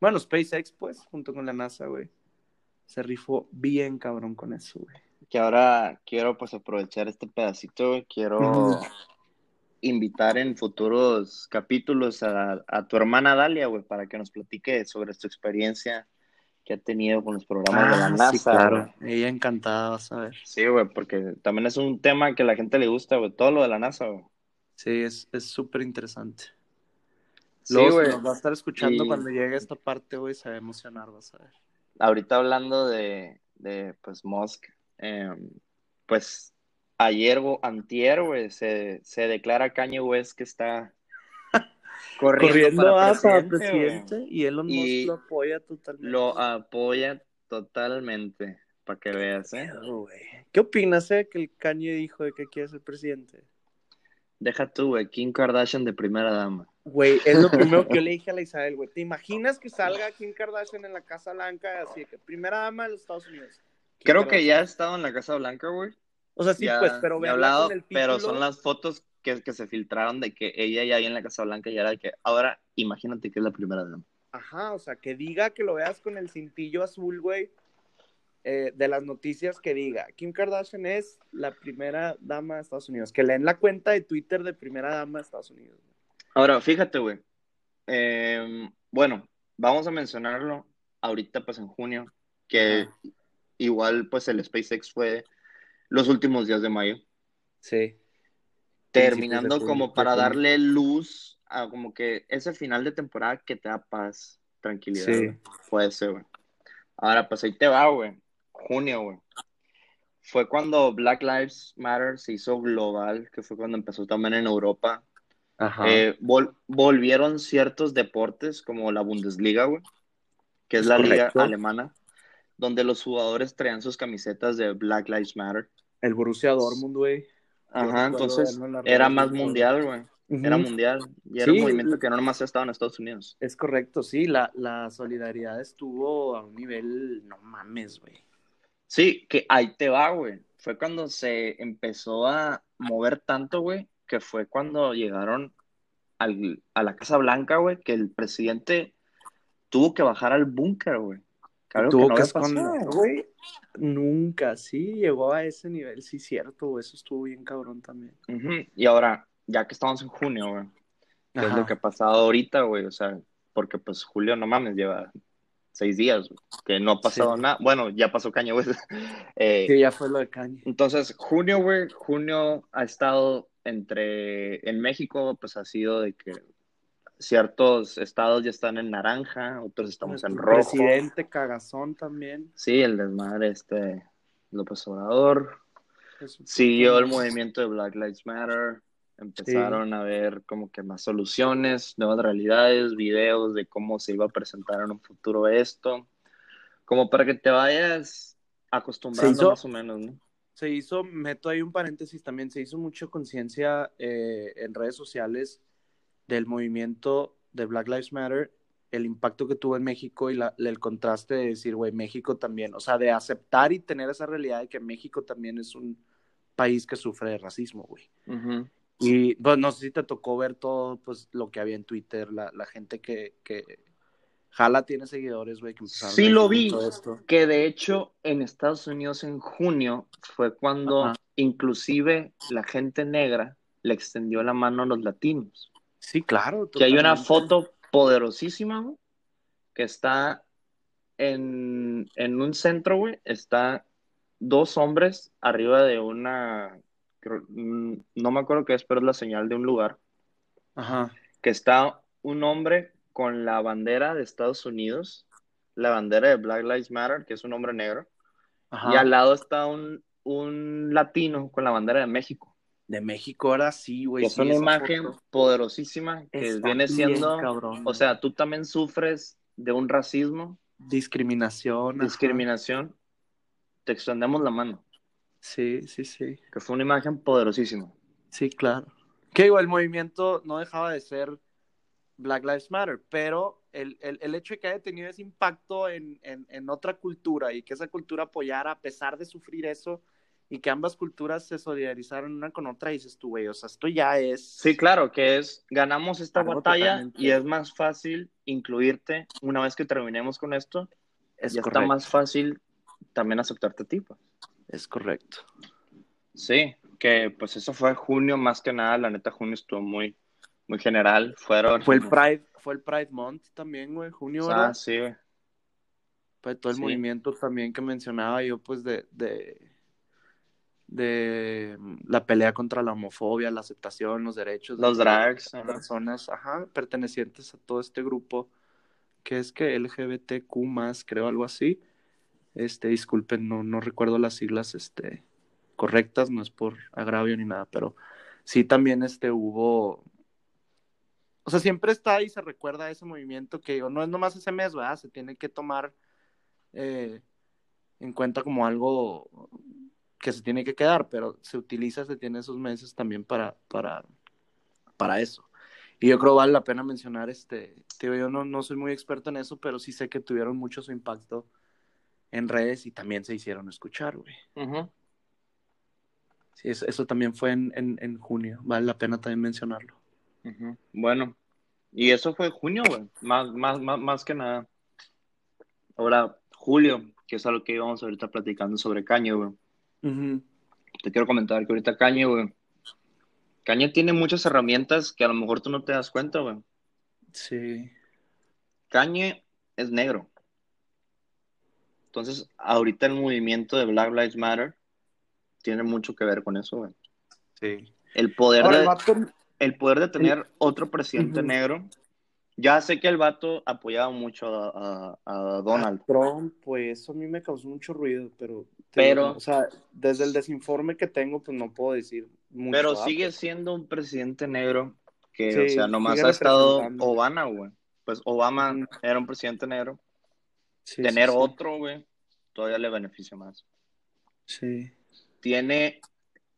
bueno, SpaceX, pues, junto con la NASA, güey, se rifó bien cabrón con eso, güey. que ahora quiero pues aprovechar este pedacito, güey. Quiero invitar en futuros capítulos a, a tu hermana Dalia, güey, para que nos platique sobre su experiencia que ha tenido con los programas de la Ah, NASA. sí, claro. güey. Ella encantada, vas a ver. Sí, güey, porque también es un tema que a la gente le gusta, güey, todo lo de la NASA, güey. Sí, es es súper interesante. Sí, güey. nos va a estar escuchando Y- cuando llegue esta parte, güey, se va a emocionar, vas a ver. Ahorita hablando de, de pues, Musk, eh, pues, ayer o antier, güey, se, se declara Kanye West que está corriendo, Corriendo para a presidente, y Elon Musk Y lo apoya totalmente. Lo apoya totalmente, para que veas, ¿eh? ¿Qué opinas, eh, que el Kanye dijo de que quiere ser presidente? Deja tú, güey, Kim Kardashian de primera dama. Güey, es lo primero que yo le dije a la Isabel, güey. ¿Te imaginas que salga Kim Kardashian en la Casa Blanca así de que primera dama de los Estados Unidos? Kim Creo que ya ha estado en la Casa Blanca, güey. O sea, sí, Ya- pues, pero ya hablado, con el pero son las fotos que, que se filtraron de que ella ya ahí en la Casa Blanca y era de que ahora imagínate que es la primera dama. Ajá, o sea, que diga que lo veas con el cintillo azul, güey, eh, de las noticias que diga, Kim Kardashian es la primera dama de Estados Unidos, que leen la cuenta de Twitter de primera dama de Estados Unidos. Ahora, fíjate, güey. Eh, bueno, vamos a mencionarlo ahorita, pues en junio, que igual, pues el SpaceX fue los últimos días de mayo, Sí. terminando como para darle luz a como que ese final de temporada que te da paz, tranquilidad. Sí. güey. Fue ese, güey. Ahora, pues ahí te va, güey. Junio, güey. Fue cuando Black Lives Matter se hizo global, que fue cuando empezó también en Europa. Eh, vol- volvieron ciertos deportes como la Bundesliga, güey, que es, Es la liga alemana, donde los jugadores traían sus camisetas de Black Lives Matter. el Borussia Dortmund, güey. Ajá, entonces era más mundial, güey. Era mundial. Y era Sí. un movimiento que no nomás estaba en Estados Unidos. Es correcto, sí, la, la solidaridad estuvo a un nivel, no mames, güey. Sí, que ahí te va, güey. Fue cuando se empezó a mover tanto, güey, que fue cuando llegaron al- a la Casa Blanca, güey, que el presidente tuvo que bajar al búnker, güey. Algo Tuvo no que pasado. esconder, güey. Nunca, sí, llegó a ese nivel, sí, cierto, güey, eso estuvo bien cabrón también. Ujú. Y ahora, ya que estamos en junio, güey, ¿qué es lo que ha pasado ahorita, güey? O sea, porque pues julio, no mames, lleva seis días, güey, que no ha pasado Sí. nada. Bueno, ya pasó caño, güey. Eh, Sí, ya fue lo de Kanye. Entonces, junio, güey, junio ha estado entre, en México, pues ha sido de que ciertos estados ya están en naranja, otros estamos en rojo. Presidente cagazón también. Sí, el desmadre este López Obrador. Eso- Siguió el movimiento de Black Lives Matter. Empezaron a ver como que más soluciones, nuevas realidades, videos de cómo se iba a presentar en un futuro esto. Como para que te vayas acostumbrando más o menos, ¿no? Se hizo, meto ahí un paréntesis también, se hizo mucha conciencia eh, en redes sociales del movimiento de Black Lives Matter, el impacto que tuvo en México y la- el contraste de decir, güey, México también, o sea, de aceptar y tener esa realidad de que México también es un país que sufre de racismo, güey. Y pues no sé si te tocó ver todo pues lo que había en Twitter, la, la gente que, que Jala tiene seguidores, güey, Sí lo vi. esto. Que de hecho en Estados Unidos en junio fue cuando Ajá. inclusive la gente negra le extendió la mano a los latinos. Sí, claro. Que hay una foto poderosísima, güey, que está en, en un centro, güey, está dos hombres arriba de una, mm, no me acuerdo qué es, pero es la señal de un lugar, Ajá. que está un hombre con la bandera de Estados Unidos, la bandera de Black Lives Matter, que es un hombre negro, Ajá. y al lado está un, un latino con la bandera de México. De México ahora sí, güey. es sí, una imagen foto poderosísima que está viene bien siendo, cabrón, o sea, tú también sufres de un racismo, discriminación. ajá. discriminación, te extendemos la mano, Sí, sí, sí. que fue una imagen poderosísima. Sí, claro. Que igual el movimiento no dejaba de ser Black Lives Matter, pero el, el, el hecho de que haya tenido ese impacto en, en, en otra cultura y que esa cultura apoyara a pesar de sufrir eso y que ambas culturas se solidarizaron una con otra, dices tú, güey, o sea, esto ya es... Sí, claro, que es, ganamos esta batalla totalmente. y es más fácil incluirte una vez que terminemos con esto, es ya correcto. está más fácil también aceptarte a ti. pues. Es correcto. Sí, que pues eso fue junio más que nada, la neta junio estuvo muy, muy general, fueron... Fue el Pride, fue el Pride Month también, güey, junio, Ah, ¿verdad? sí, güey. Pues todo el Sí. movimiento también que mencionaba yo, pues de, de, de la pelea contra la homofobia, la aceptación, los derechos de Los drags, las personas, ajá, pertenecientes a todo este grupo que es que LGBTQ más, creo algo así. Este, disculpen, no, no recuerdo las siglas este, correctas, no es por agravio ni nada, pero sí también este hubo o sea, siempre está y se recuerda ese movimiento que digo, no es nomás ese mes, ¿verdad? Se tiene que tomar eh, en cuenta como algo que se tiene que quedar, pero se utiliza, se tiene esos meses también para, para, para eso. Y yo creo vale la pena mencionar, este, digo, yo no, no soy muy experto en eso, pero sí sé que tuvieron mucho su impacto en redes y también se hicieron escuchar, güey. Sí, eso, eso también fue en, en, en junio, vale la pena también mencionarlo. Bueno, y eso fue junio, güey, más, más, más, más que nada. Ahora, julio, que es algo que íbamos ahorita platicando sobre Caño, güey. Te quiero comentar que ahorita Caño, güey. Caño tiene muchas herramientas que a lo mejor tú no te das cuenta, güey. Sí. Kanye es negro. Entonces, ahorita el movimiento de Black Lives Matter tiene mucho que ver con eso, güey. Sí. El poder Ahora, de, el vato- el poder de tener otro presidente negro. Ya sé que el vato apoyaba mucho a, a- a Donald. Trump, pues eso a mí me causó mucho ruido, pero, Pero- digo, o sea, desde el desinforme que tengo, pues no puedo decir mucho. Pero sigue siendo un presidente negro que, Sí, o sea, nomás ha estado. Obama, güey. Pues Obama era un presidente negro. Sí, Tener sí. otro, güey, todavía le beneficia más. Sí. tiene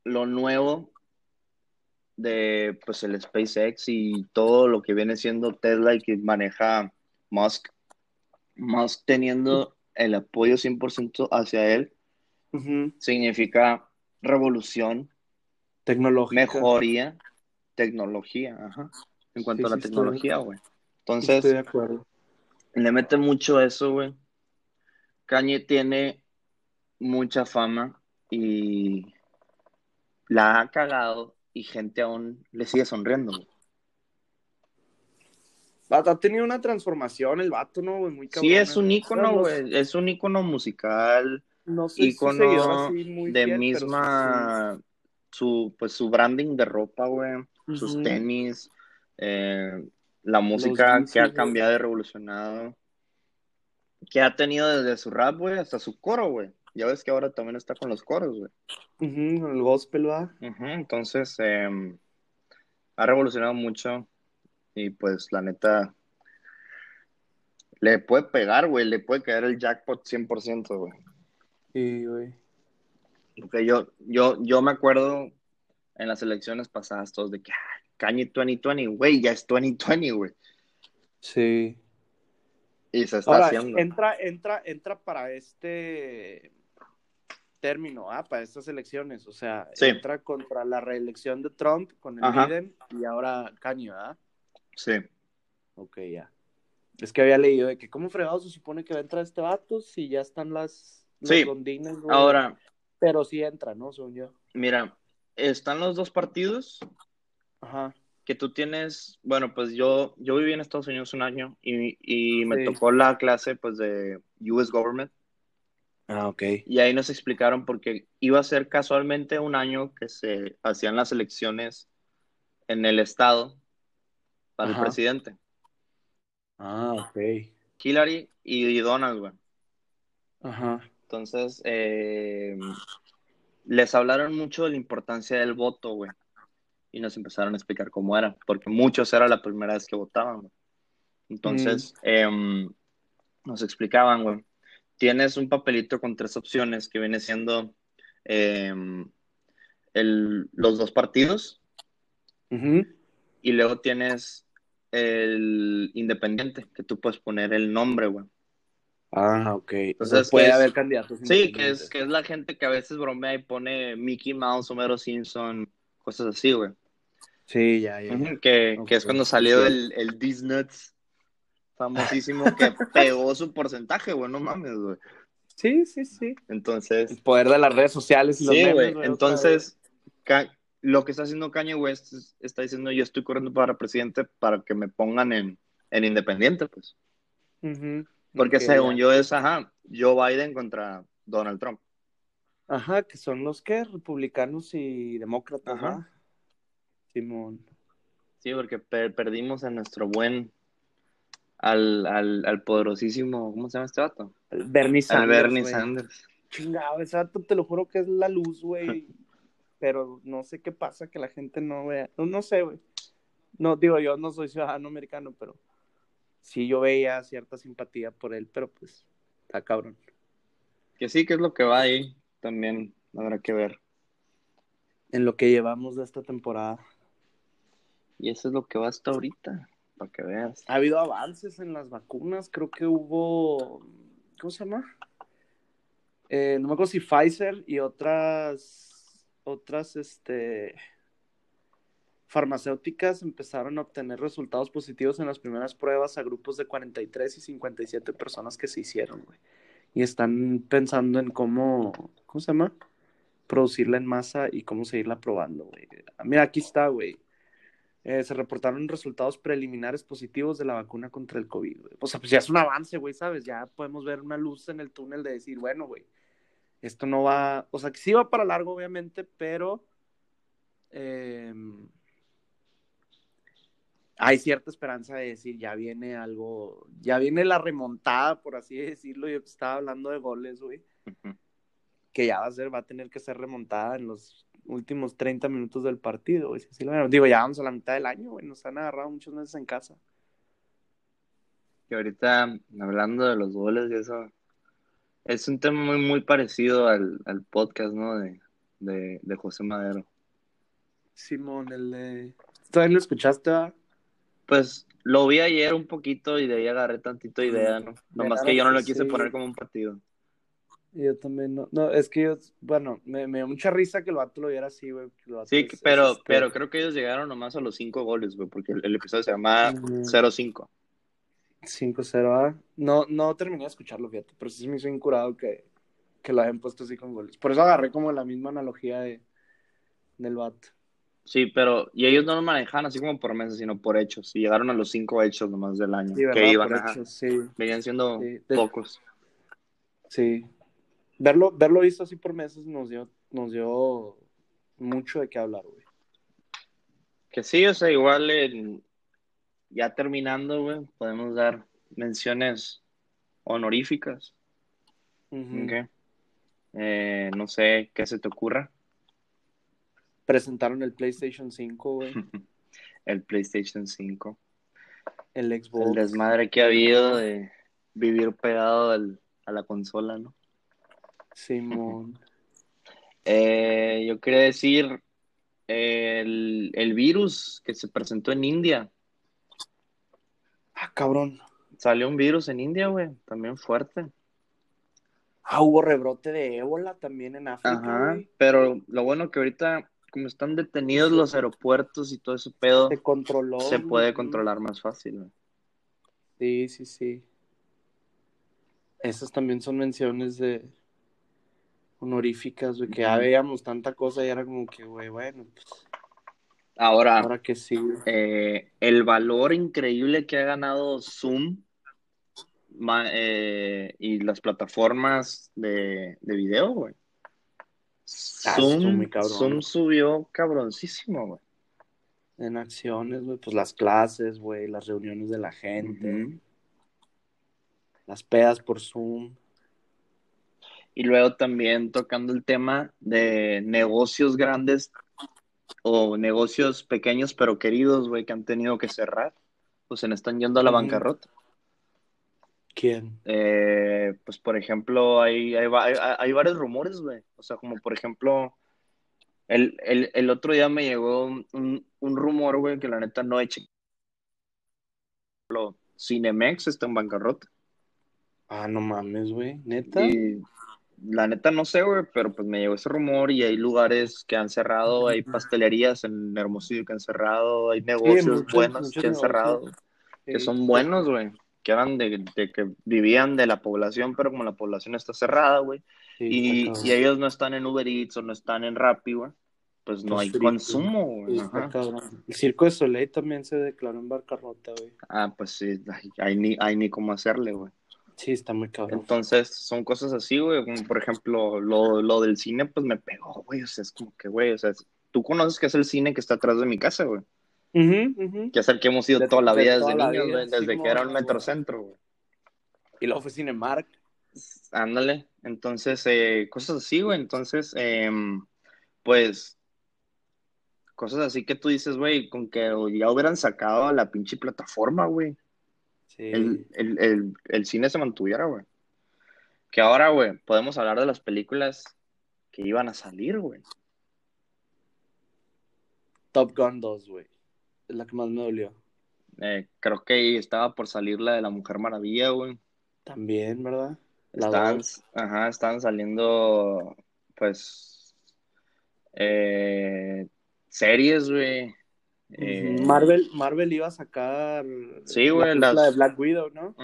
lo nuevo de pues el SpaceX y todo lo que viene siendo Tesla y que maneja Musk. Musk teniendo el apoyo 100% hacia él significa revolución, Tecnológica. mejoría, tecnología, ajá, en cuanto Sí, a la sí, tecnología, güey. Estoy Entonces, de acuerdo. le mete mucho eso, güey. Kanye tiene mucha fama y la ha cagado y gente aún le sigue sonriendo. Ha tenido una transformación el vato, ¿no? güey? Muy Sí, cabrona. es un ícono, No, güey. Es un ícono musical, No sé si ícono muy de misma, su, pues su branding de ropa, güey. sí. Sus tenis, eh, la música que ha cambiado y revolucionado. Que ha tenido desde su rap, güey, hasta su coro, güey. Ya ves que ahora también está con los coros, güey. Ujú, El gospel, va. Ujú, Entonces, eh, ha revolucionado mucho y pues la neta le puede pegar, güey, le puede caer el jackpot 100%, güey. Sí, güey. Porque yo, yo, yo me acuerdo en las elecciones pasadas todos de que, ah, Kanye 2020, güey, ya es 2020, güey. Sí. Y se está Ahora, haciendo. entra, entra, entra para este término, ah, para estas elecciones. O sea, Sí. entra contra la reelección de Trump con el Ajá. Biden y ahora Kanye, ¿verdad? Sí. Ok, ya. Es que había leído de que cómo fregado se supone que va a entrar este vato si ya están las, las Sí. gondinas, güey? Ahora, Pero sí entra, ¿no? Según yo. mira, están los dos partidos Ajá. que tú tienes, bueno, pues yo, yo viví en Estados Unidos un año y, y me Sí. tocó la clase pues de US Government Ah, ok. Y ahí nos explicaron porque iba a ser casualmente un año que se hacían las elecciones en el estado para Ajá. el presidente. Ah, ok. Hillary y Donald, güey. Ajá. Entonces, eh, les hablaron mucho de la importancia del voto, güey. Y nos empezaron a explicar cómo era, porque muchos era la primera vez que votaban, güey. Entonces, em, nos explicaban, güey. Tienes un papelito con tres opciones que viene siendo em, el- los dos partidos y luego tienes el independiente, que tú puedes poner el nombre, güey. Ah, ok. Entonces, puede haber candidatos. Sí, que es, que es la gente que a veces bromea y pone Mickey Mouse, Homero Simpson, cosas así, güey. Sí, ya, ya. que, que es cuando salió sí. el, el Disnuts famosísimo que pegó su porcentaje, güey, no mames, güey. Sí, sí, sí. Entonces, El poder de las redes sociales y los sí, memes, güey. güey, Entonces, lo que está haciendo Kanye West es- está diciendo yo estoy corriendo para presidente para que me pongan en, en independiente, pues. Ujú. Porque según yo es, ajá, Joe Biden contra Donald Trump. Ajá, que son los que republicanos y demócratas, Ajá. Simón. Sí, porque per- perdimos a nuestro buen, al, al, al poderosísimo, ¿cómo se llama este vato? El Bernie Al Sanders. Bernie güey. Sanders. Chingado, ese vato te lo juro que es la luz, güey. Pero no sé qué pasa que la gente no vea. No, no sé, güey. No, digo, yo no soy ciudadano americano, pero sí yo veía cierta simpatía por él, pero pues está cabrón. Que sí, que es lo que va ahí, también habrá que ver. En lo que llevamos de esta temporada. Y eso es lo que va hasta ahorita, que veas. Ha habido avances en las vacunas, creo que hubo, ¿cómo se llama? Eh, no me acuerdo si Pfizer y otras, otras, este, farmacéuticas empezaron a obtener resultados positivos en las primeras pruebas a grupos de 43 y 57 personas que se hicieron. Y están pensando en cómo, ¿cómo se llama? Producirla en masa y cómo seguirla probando. Mira, aquí está, güey. Eh, se reportaron resultados preliminares positivos de la vacuna contra el COVID, güey. O sea, pues ya es un avance, güey, ¿sabes? Ya podemos ver una luz en el túnel de decir, bueno, güey, esto no va, o sea, que sí va para largo, obviamente, pero eh, hay cierta esperanza de decir, ya viene algo, ya viene la remontada, por así decirlo. Yo estaba hablando de goles, güey, que ya va a ser, va a tener que ser remontada en los últimos 30 minutos del partido, güey. así lo. Digo, ya vamos a la mitad del año, güey, nos han agarrado muchos meses en casa. Que ahorita, hablando de los goles y eso, es un tema muy, muy parecido al, al podcast, ¿no? De, de, de José Madero. Simón, el de... ¿Todavía lo escuchaste? Pues lo vi ayer un poquito y de ahí agarré tantito idea, ¿no? Nomás que yo no lo quise Sí. poner como un partido. Yo también no. No, es que yo, bueno, me, me dio mucha risa que el vato lo viera así, güey. Sí, es- pero, pero creo que ellos llegaron nomás a los cinco goles, güey, porque el, el episodio se llama Ujú. 0-5. 5-0, ¿ah? No, no terminé de escucharlo, fíjate, pero sí se me hizo incurado que, que lo hayan puesto así con goles. Por eso agarré como la misma analogía de, del vato. Sí, pero, y ellos no lo manejan así como por meses, sino por hechos. Y llegaron a los cinco hechos nomás del año. Sí, que iban, sí, Venían siendo Sí, pocos. sí. Verlo, verlo visto así por meses nos dio, nos dio mucho de qué hablar, güey. Que sí, o sea, igual en- ya terminando, güey, podemos dar menciones honoríficas. Eh, no sé qué se te ocurra. Presentaron el PlayStation 5, güey. El PlayStation 5. El Xbox. El desmadre que ha habido de vivir pegado al- a la consola, ¿no? Simón. Eh, yo quería decir el, el virus que se presentó en India. Ah, cabrón. Salió un virus en India, güey, también fuerte. Ah, hubo rebrote de ébola también en África, Ajá, güey. pero lo bueno que ahorita, como están detenidos los aeropuertos y todo ese pedo, Se controló. se puede güey. controlar más fácil. güey. Sí, sí, sí. Esas también son menciones de honoríficas, güey, que ya veíamos tanta cosa y era como que, güey, bueno, pues Ahora, ahora que sí. eh, el valor increíble que ha ganado Zoom eh, y las plataformas de, de video, güey. Ah, Zoom, cabrón. Zoom subió cabroncísimo, güey. En acciones, güey, pues las clases, güey, las reuniones de la gente, las pedas por Zoom. Y luego también tocando el tema de negocios grandes o negocios pequeños pero queridos, güey, que han tenido que cerrar, pues se le están yendo a la bancarrota. ¿Quién? Eh, pues por ejemplo, hay, hay, hay- hay varios rumores, güey. O sea, como por ejemplo, el, el, el otro día me llegó un, un rumor, güey, que la neta no he Cinemex está en bancarrota. Ah, no mames, güey, neta. Y la neta no sé, güey, pero pues me llegó ese rumor y hay lugares que han cerrado, hay pastelerías en Hermosillo que han cerrado, hay negocios muchos- buenos muchos que han cerrado, que son buenos, güey, que eran de, de que vivían de la población, pero como la población está cerrada, güey, Sí, y, y ellos no están en Uber Eats o no están en Rappi, güey, pues no Pues hay consumo, güey. El Circo de Soleil también se declaró en bancarrota, güey. Ah, pues sí, hay, hay ni, hay ni cómo hacerle, güey. Sí, está muy cabrón. Entonces, son cosas así, güey, como por ejemplo, lo, lo del cine, pues me pegó, güey, o sea, es como que, güey, o sea, tú conoces que es el cine que está atrás de mi casa, güey, ujú. que es el que hemos ido De- toda la vida desde niños, vida, güey, desde que era un metrocentro, güey. Y luego fue Cinemark. Ándale, entonces, eh, cosas así, güey, entonces, em, pues, cosas así que tú dices, güey, con que ya hubieran sacado a la pinche plataforma, güey, Sí. el, el, el, el cine se mantuviera, güey. Que ahora, güey, podemos hablar de las películas que iban a salir, güey. Top Gun 2, güey. Es la que más me dolió. Eh, creo que estaba por salir la de la Mujer Maravilla, güey. También, ¿verdad? La dos. ajá, estaban saliendo, pues, eh, series, güey. Eh. Marvel, Marvel iba a sacar Sí, güey, la, las- de Black Widow, ¿no?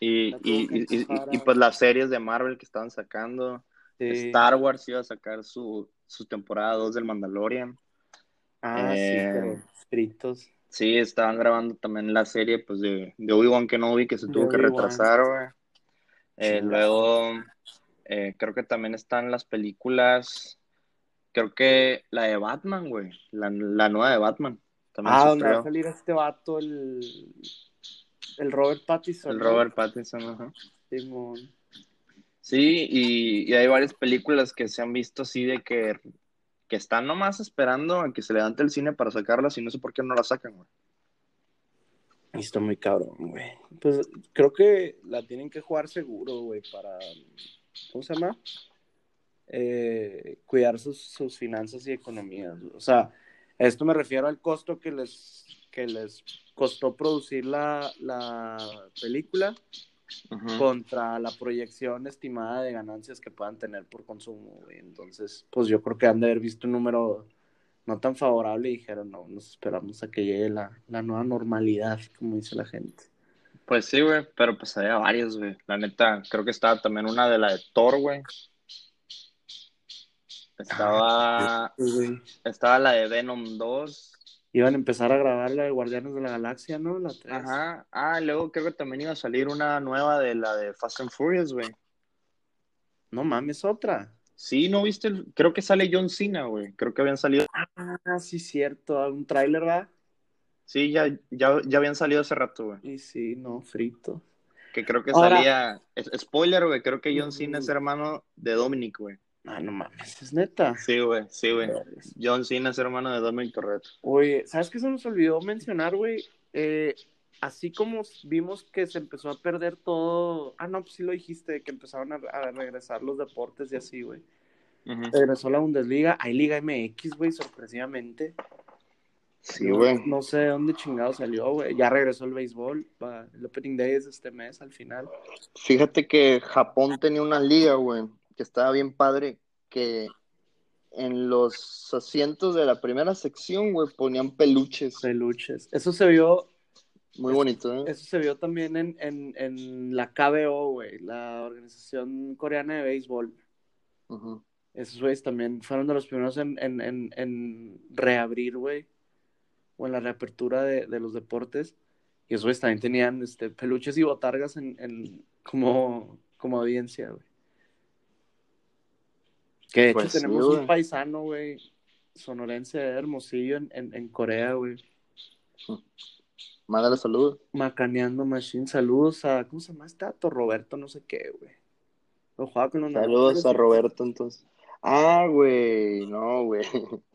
Y, y, pues las series de Marvel que estaban sacando. Sí. Star Wars iba a sacar su, su temporada 2 del Mandalorian. Ah, Eh, sí, fritos. Sí, estaban grabando también la serie pues de, de Obi-Wan Kenobi que se tuvo que retrasar, güey. Eh, luego, eh, creo que también están las películas, creo que la de Batman, güey, la, la nueva de Batman. También Ah, donde va a salir este vato, el, el Robert Pattinson. El ¿no? Robert Pattinson, ajá. Simón. Sí, y, y hay varias películas que se han visto así de que, que están nomás esperando a que se levante el cine para sacarlas y no sé por qué no las sacan, güey. Está muy cabrón, güey. Pues creo que la tienen que jugar seguro, güey, para. ¿Cómo se llama? Eh, cuidar sus, sus finanzas y economías. O sea, a esto me refiero al costo que les, que les costó producir la, la película contra la proyección estimada de ganancias que puedan tener por consumo, güey. Entonces, pues yo creo que han de haber visto un número no tan favorable y dijeron, no, nos esperamos a que llegue la, la nueva normalidad, como dice la gente. Pues sí, güey, pero pues había varias, güey. La neta, creo que estaba también una de la de Thor, güey. Estaba, Güey. estaba la de Venom 2. Iban a empezar a grabar la de Guardianes de la Galaxia, ¿no? La 3. Ajá. Ah, luego creo que también iba a salir una nueva de la de Fast and Furious, güey. No mames, otra. Sí, ¿no viste? el- Creo que sale John Cena, güey. Creo que habían salido. Ah, sí, cierto. Un tráiler, ¿verdad? Sí, ya, ya, ya habían salido hace rato, güey. Y sí, no, frito. Que creo que Ahora- salía. es- Spoiler, güey. Creo que John Cena es Mm. hermano de Dominic, güey. Ah, no mames, es neta. Sí, güey. Sí, güey. John Cena es hermano de Dominic Toretto. Oye, ¿sabes qué se nos olvidó mencionar, güey? Eh, así como vimos que se empezó a perder todo. Ah, no, pues sí lo dijiste, que empezaron a, a regresar los deportes y así, güey. Ujú. Regresó la Bundesliga, hay Liga MX, güey, sorpresivamente. Sí, güey. no sé de dónde chingado salió, güey. Ya regresó el béisbol. va, El opening day es este mes, al final. Fíjate que Japón tenía una liga, güey, que estaba bien padre, que en los asientos de la primera sección, güey, ponían peluches. Peluches. Eso se vio, Muy bonito, ¿eh? eso se vio también en, en, en la KBO, güey, la Organización Coreana de Béisbol. Esos güeyes también fueron de los primeros en, en, en, en reabrir, güey, o en la reapertura de, de los deportes. Y esos güeyes también tenían este, peluches y botargas en, en- como, como audiencia, güey. Que de hecho Pues tenemos un paisano, güey, sonorense de Hermosillo en, en, en Corea, güey. Mándale salud. Macaneando Machine. Saludos a, ¿cómo se llama este dato? Roberto, no sé qué, güey. Lo jugaba con los Saludos a. Roberto, entonces. Ah, güey, no, güey.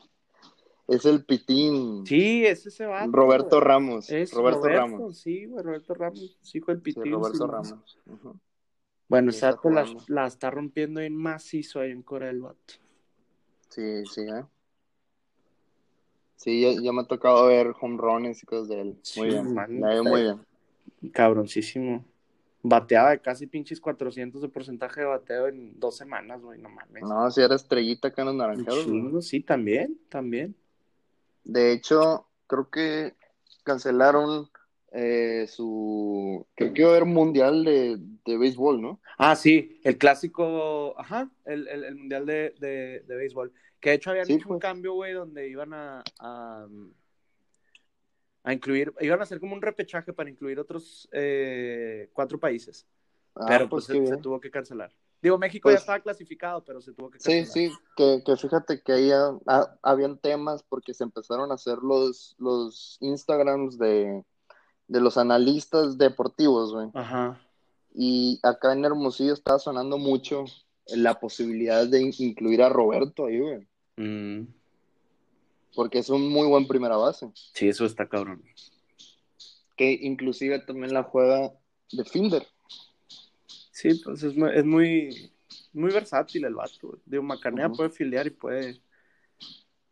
Es el Pitín. Sí, es ese vato. Roberto. Ramos. Es Roberto, Roberto, Ramos. Sí, güey, Roberto Ramos. Sí, hijo del Sí, Pitín. Roberto sí. Ramos. Ujú. Bueno, vato la, la está rompiendo en macizo ahí en Corea el vato. Sí, sí, ¿eh? Sí, ya, ya me ha tocado ver home runs y cosas de él. Muy Sí, bien. man. Me ve muy bien. Cabroncísimo. Bateaba de casi pinches 400 de porcentaje de bateo en dos semanas, güey, no mames. No, si era estrellita acá en los naranjeros. chingo, sí, también, también. De hecho, creo que cancelaron eh, su. Creo que iba a haber un mundial de, de béisbol, ¿no? Ah, sí, el clásico, ajá, el, el, el mundial de, de, de béisbol. Que de hecho habían Sí, hecho un pues. cambio, güey, donde iban a, a, a incluir, iban a hacer como un repechaje para incluir otros eh, cuatro países. Ah, pero pues pues, se, tuvo que cancelar. Digo, México ya Pues- estaba clasificado, pero se tuvo que Sí, cancelar. sí, que, que fíjate que ahí ha- ha- habían temas porque se empezaron a hacer los, los Instagrams de, de los analistas deportivos, güey. Ajá. Y acá en Hermosillo estaba sonando mucho la posibilidad de in- incluir a Roberto ahí, güey. Mm, Porque es un muy buen primera base. sí, eso está cabrón. Que inclusive también la juega de fielder. Sí, pues es muy, es muy, muy versátil el vato. Digo, Macanea Ujú. puede filiar y puede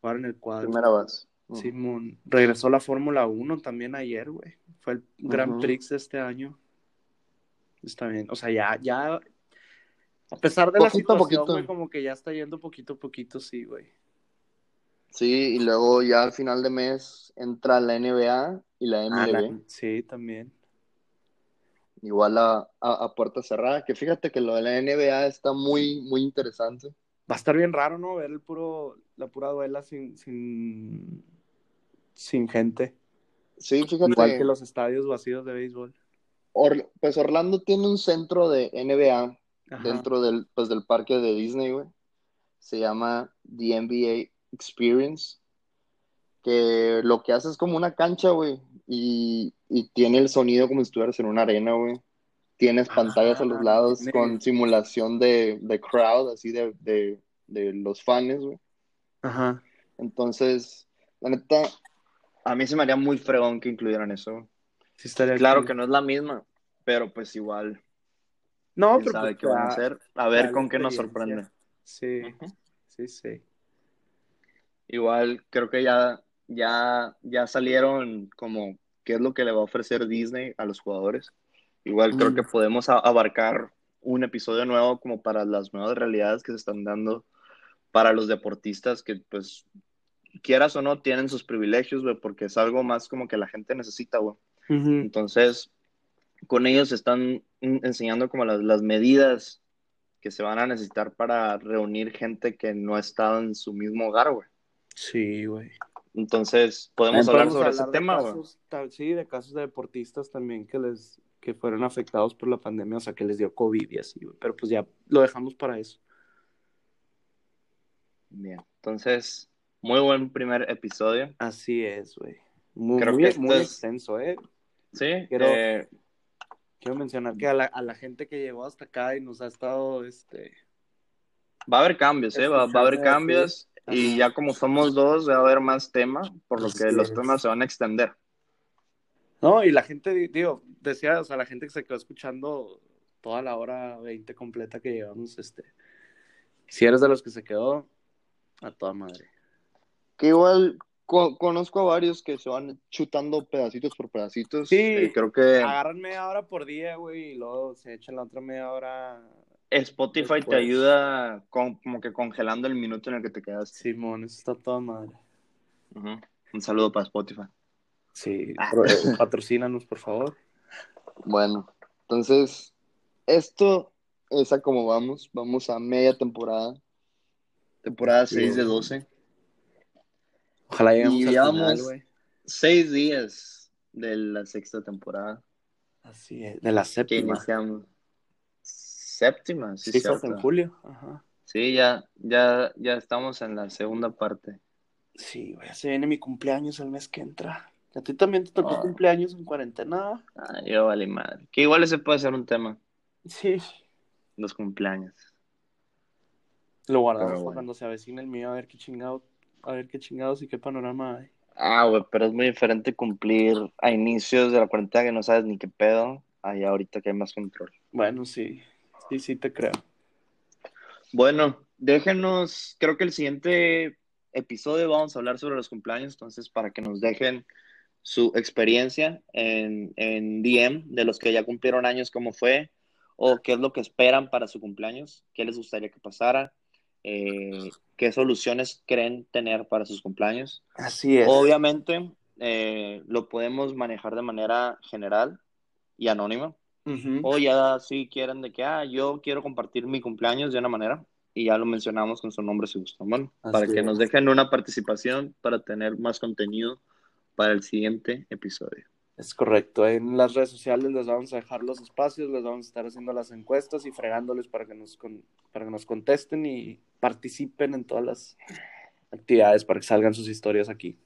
jugar en el cuadro. Primera base. Ujú. Simón, regresó a la Fórmula 1 también ayer, güey. Fue el Grand. Prix de este año. Está bien, o sea, ya, ya, a pesar de la Poquito situación, güey, como que ya está yendo poquito a poquito, sí, güey. Sí, y luego ya al final de mes entra la NBA y la Ah, MLB. la- sí, también. Igual a, a, a puerta cerrada. Que fíjate que lo de la NBA está muy, muy interesante. Va a estar bien raro, ¿no? Ver el puro, la pura duela sin, sin, sin gente. Sí, fíjate. Igual que los estadios vacíos de béisbol. Or- pues Orlando tiene un centro de NBA Ajá. dentro del, pues, del parque de Disney, güey. Se llama The NBA Experience. Que lo que hace es como una cancha, güey. Y, y tiene el sonido como si estuvieras en una arena, güey. Tienes pantallas a los Ah, lados tiene- con simulación de, de crowd, así de, de, de los fans, güey. Ajá. Entonces, la neta, a mí se me haría muy fregón que incluyeran eso. Sí estaría Claro que no es la misma, pero pues igual, No, pero sabe pues, qué van a hacer. A ver con qué nos sorprende. Sí, sí, sí. Igual creo que ya, ya, ya salieron como qué es lo que le va a ofrecer Disney a los jugadores. Igual creo Mm. que podemos abarcar un episodio nuevo como para las nuevas realidades que se están dando para los deportistas que pues quieras o no tienen sus privilegios, güey, porque es algo más como que la gente necesita, güey. Entonces, con ellos están enseñando como las, las medidas que se van a necesitar para reunir gente que no ha estado en su mismo hogar, güey. Sí, güey. Entonces, podemos hablar sobre ese hablar tema, güey. casos, Sí, de casos de deportistas también que les que fueron afectados por la pandemia, o sea, que les dio COVID y así, güey. Pero pues ya lo dejamos para eso. Bien, entonces, muy buen primer episodio. Así es, güey. Muy, Creo muy, que muy es- extenso, ¿eh? Sí, Quiero- eh, Quiero mencionar que a la, a la gente que llegó hasta acá y nos ha estado, este... va a haber cambios, ¿eh? Va, va a haber cambios y Ajá. ya como somos dos, va a haber más tema, por lo que los temas se van a extender. No, y la gente, di- digo, decía, o sea, la gente que se quedó escuchando toda la hora 20 completa que llevamos, este... Si eres de los que se quedó, a toda madre. Que igual co- conozco a varios que se van chutando pedacitos por pedacitos. Sí. Eh, creo que Agarran media hora por día, güey, y luego se echan la otra media hora. Spotify te ayuda con, como que congelando el minuto en el que te quedaste. Simón, eso está toda madre. Un saludo para Spotify. Sí, Ah. eh, patrocínanos, por favor. Bueno, entonces, esto es a como vamos. Vamos a media temporada. Temporada Sí. 6 de 12. Ojalá lleguemos Y al llevamos- final, güey. Seis días de la sexta temporada. Así es, de la Que séptima. iniciamos. Séptima, sí, cierto. en julio. Ajá. Sí, ya, ya, ya estamos en la segunda parte. Sí, güey, se viene mi cumpleaños el mes que entra. ¿A ti también te tocó Ah. cumpleaños en cuarentena? Ah, yo vale madre. Que igual ese puede ser un tema, Sí. los cumpleaños. Lo guardamos bueno. cuando se avecine el mío, a ver qué chingado, a ver qué chingados y qué panorama hay. Ah, güey, pero es muy diferente cumplir a inicios de la cuarentena que no sabes ni qué pedo, ahí ahorita que hay más control. Bueno, sí, sí, sí te creo. Bueno, déjenos, creo que el siguiente episodio vamos a hablar sobre los cumpleaños, entonces para que nos dejen su experiencia en, en DM de los que ya cumplieron años, cómo fue, o qué es lo que esperan para su cumpleaños, qué les gustaría que pasara, eh, qué soluciones creen tener para sus cumpleaños. Así es. Obviamente, eh, lo podemos manejar de manera general y anónima. O ya si quieren de que, ah, yo quiero compartir mi cumpleaños de una manera y ya lo mencionamos con su nombre si gustan. Bueno, para que es. nos dejen una participación para tener más contenido para el siguiente episodio. Es correcto. En las redes sociales les vamos a dejar los espacios, les vamos a estar haciendo las encuestas y fregándoles para que nos, con- para que nos contesten y participen en todas las actividades para que salgan sus historias aquí.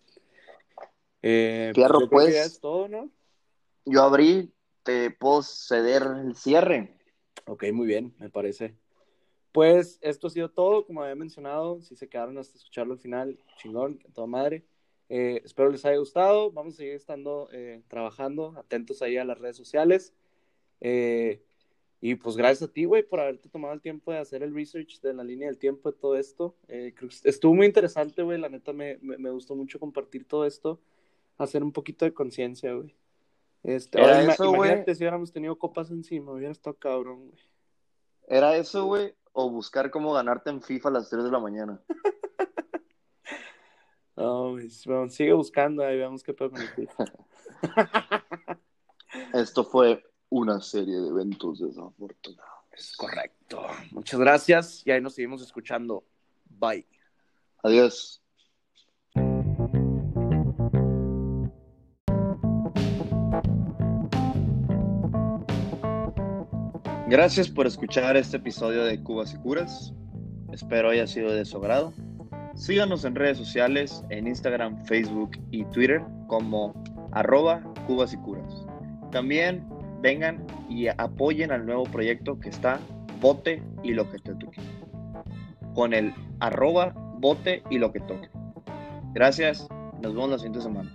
Eh, Fierro, yo pues. es todo, ¿no? Yo abrí, te puedo ceder el cierre. Ok, muy bien, me parece. Pues esto ha sido todo, como había mencionado, si se quedaron hasta escucharlo al final, chingón, toda madre. Eh, espero les haya gustado, vamos a seguir estando eh, trabajando, atentos ahí a las redes sociales. Eh, y pues gracias a ti, güey, por haberte tomado el tiempo de hacer el research de la línea del tiempo de todo esto. Eh, creo que estuvo muy interesante, güey, la neta me, me, me gustó mucho compartir todo esto, hacer un poquito de conciencia, güey. Este, Era ahora, eso, güey. imagínate si hubiéramos tenido copas encima, hubiera estado cabrón, güey. ¿Era eso, güey? O buscar cómo ganarte en FIFA a las 3 de la mañana. No, güey, bueno, sigue buscando, ahí veamos qué FIFA. Esto fue una serie de eventos desafortunados. Es correcto. Muchas gracias y ahí nos seguimos escuchando. Bye. Adiós. Gracias por escuchar este episodio de Cubas y Curas. Espero haya sido de su agrado. Síganos en redes sociales, en Instagram, Facebook y Twitter como arroba Cubas y Curas. También vengan y apoyen al nuevo proyecto que está Bote y lo que te toque. Con el arroba Bote y lo que toque. Gracias, nos vemos la siguiente semana.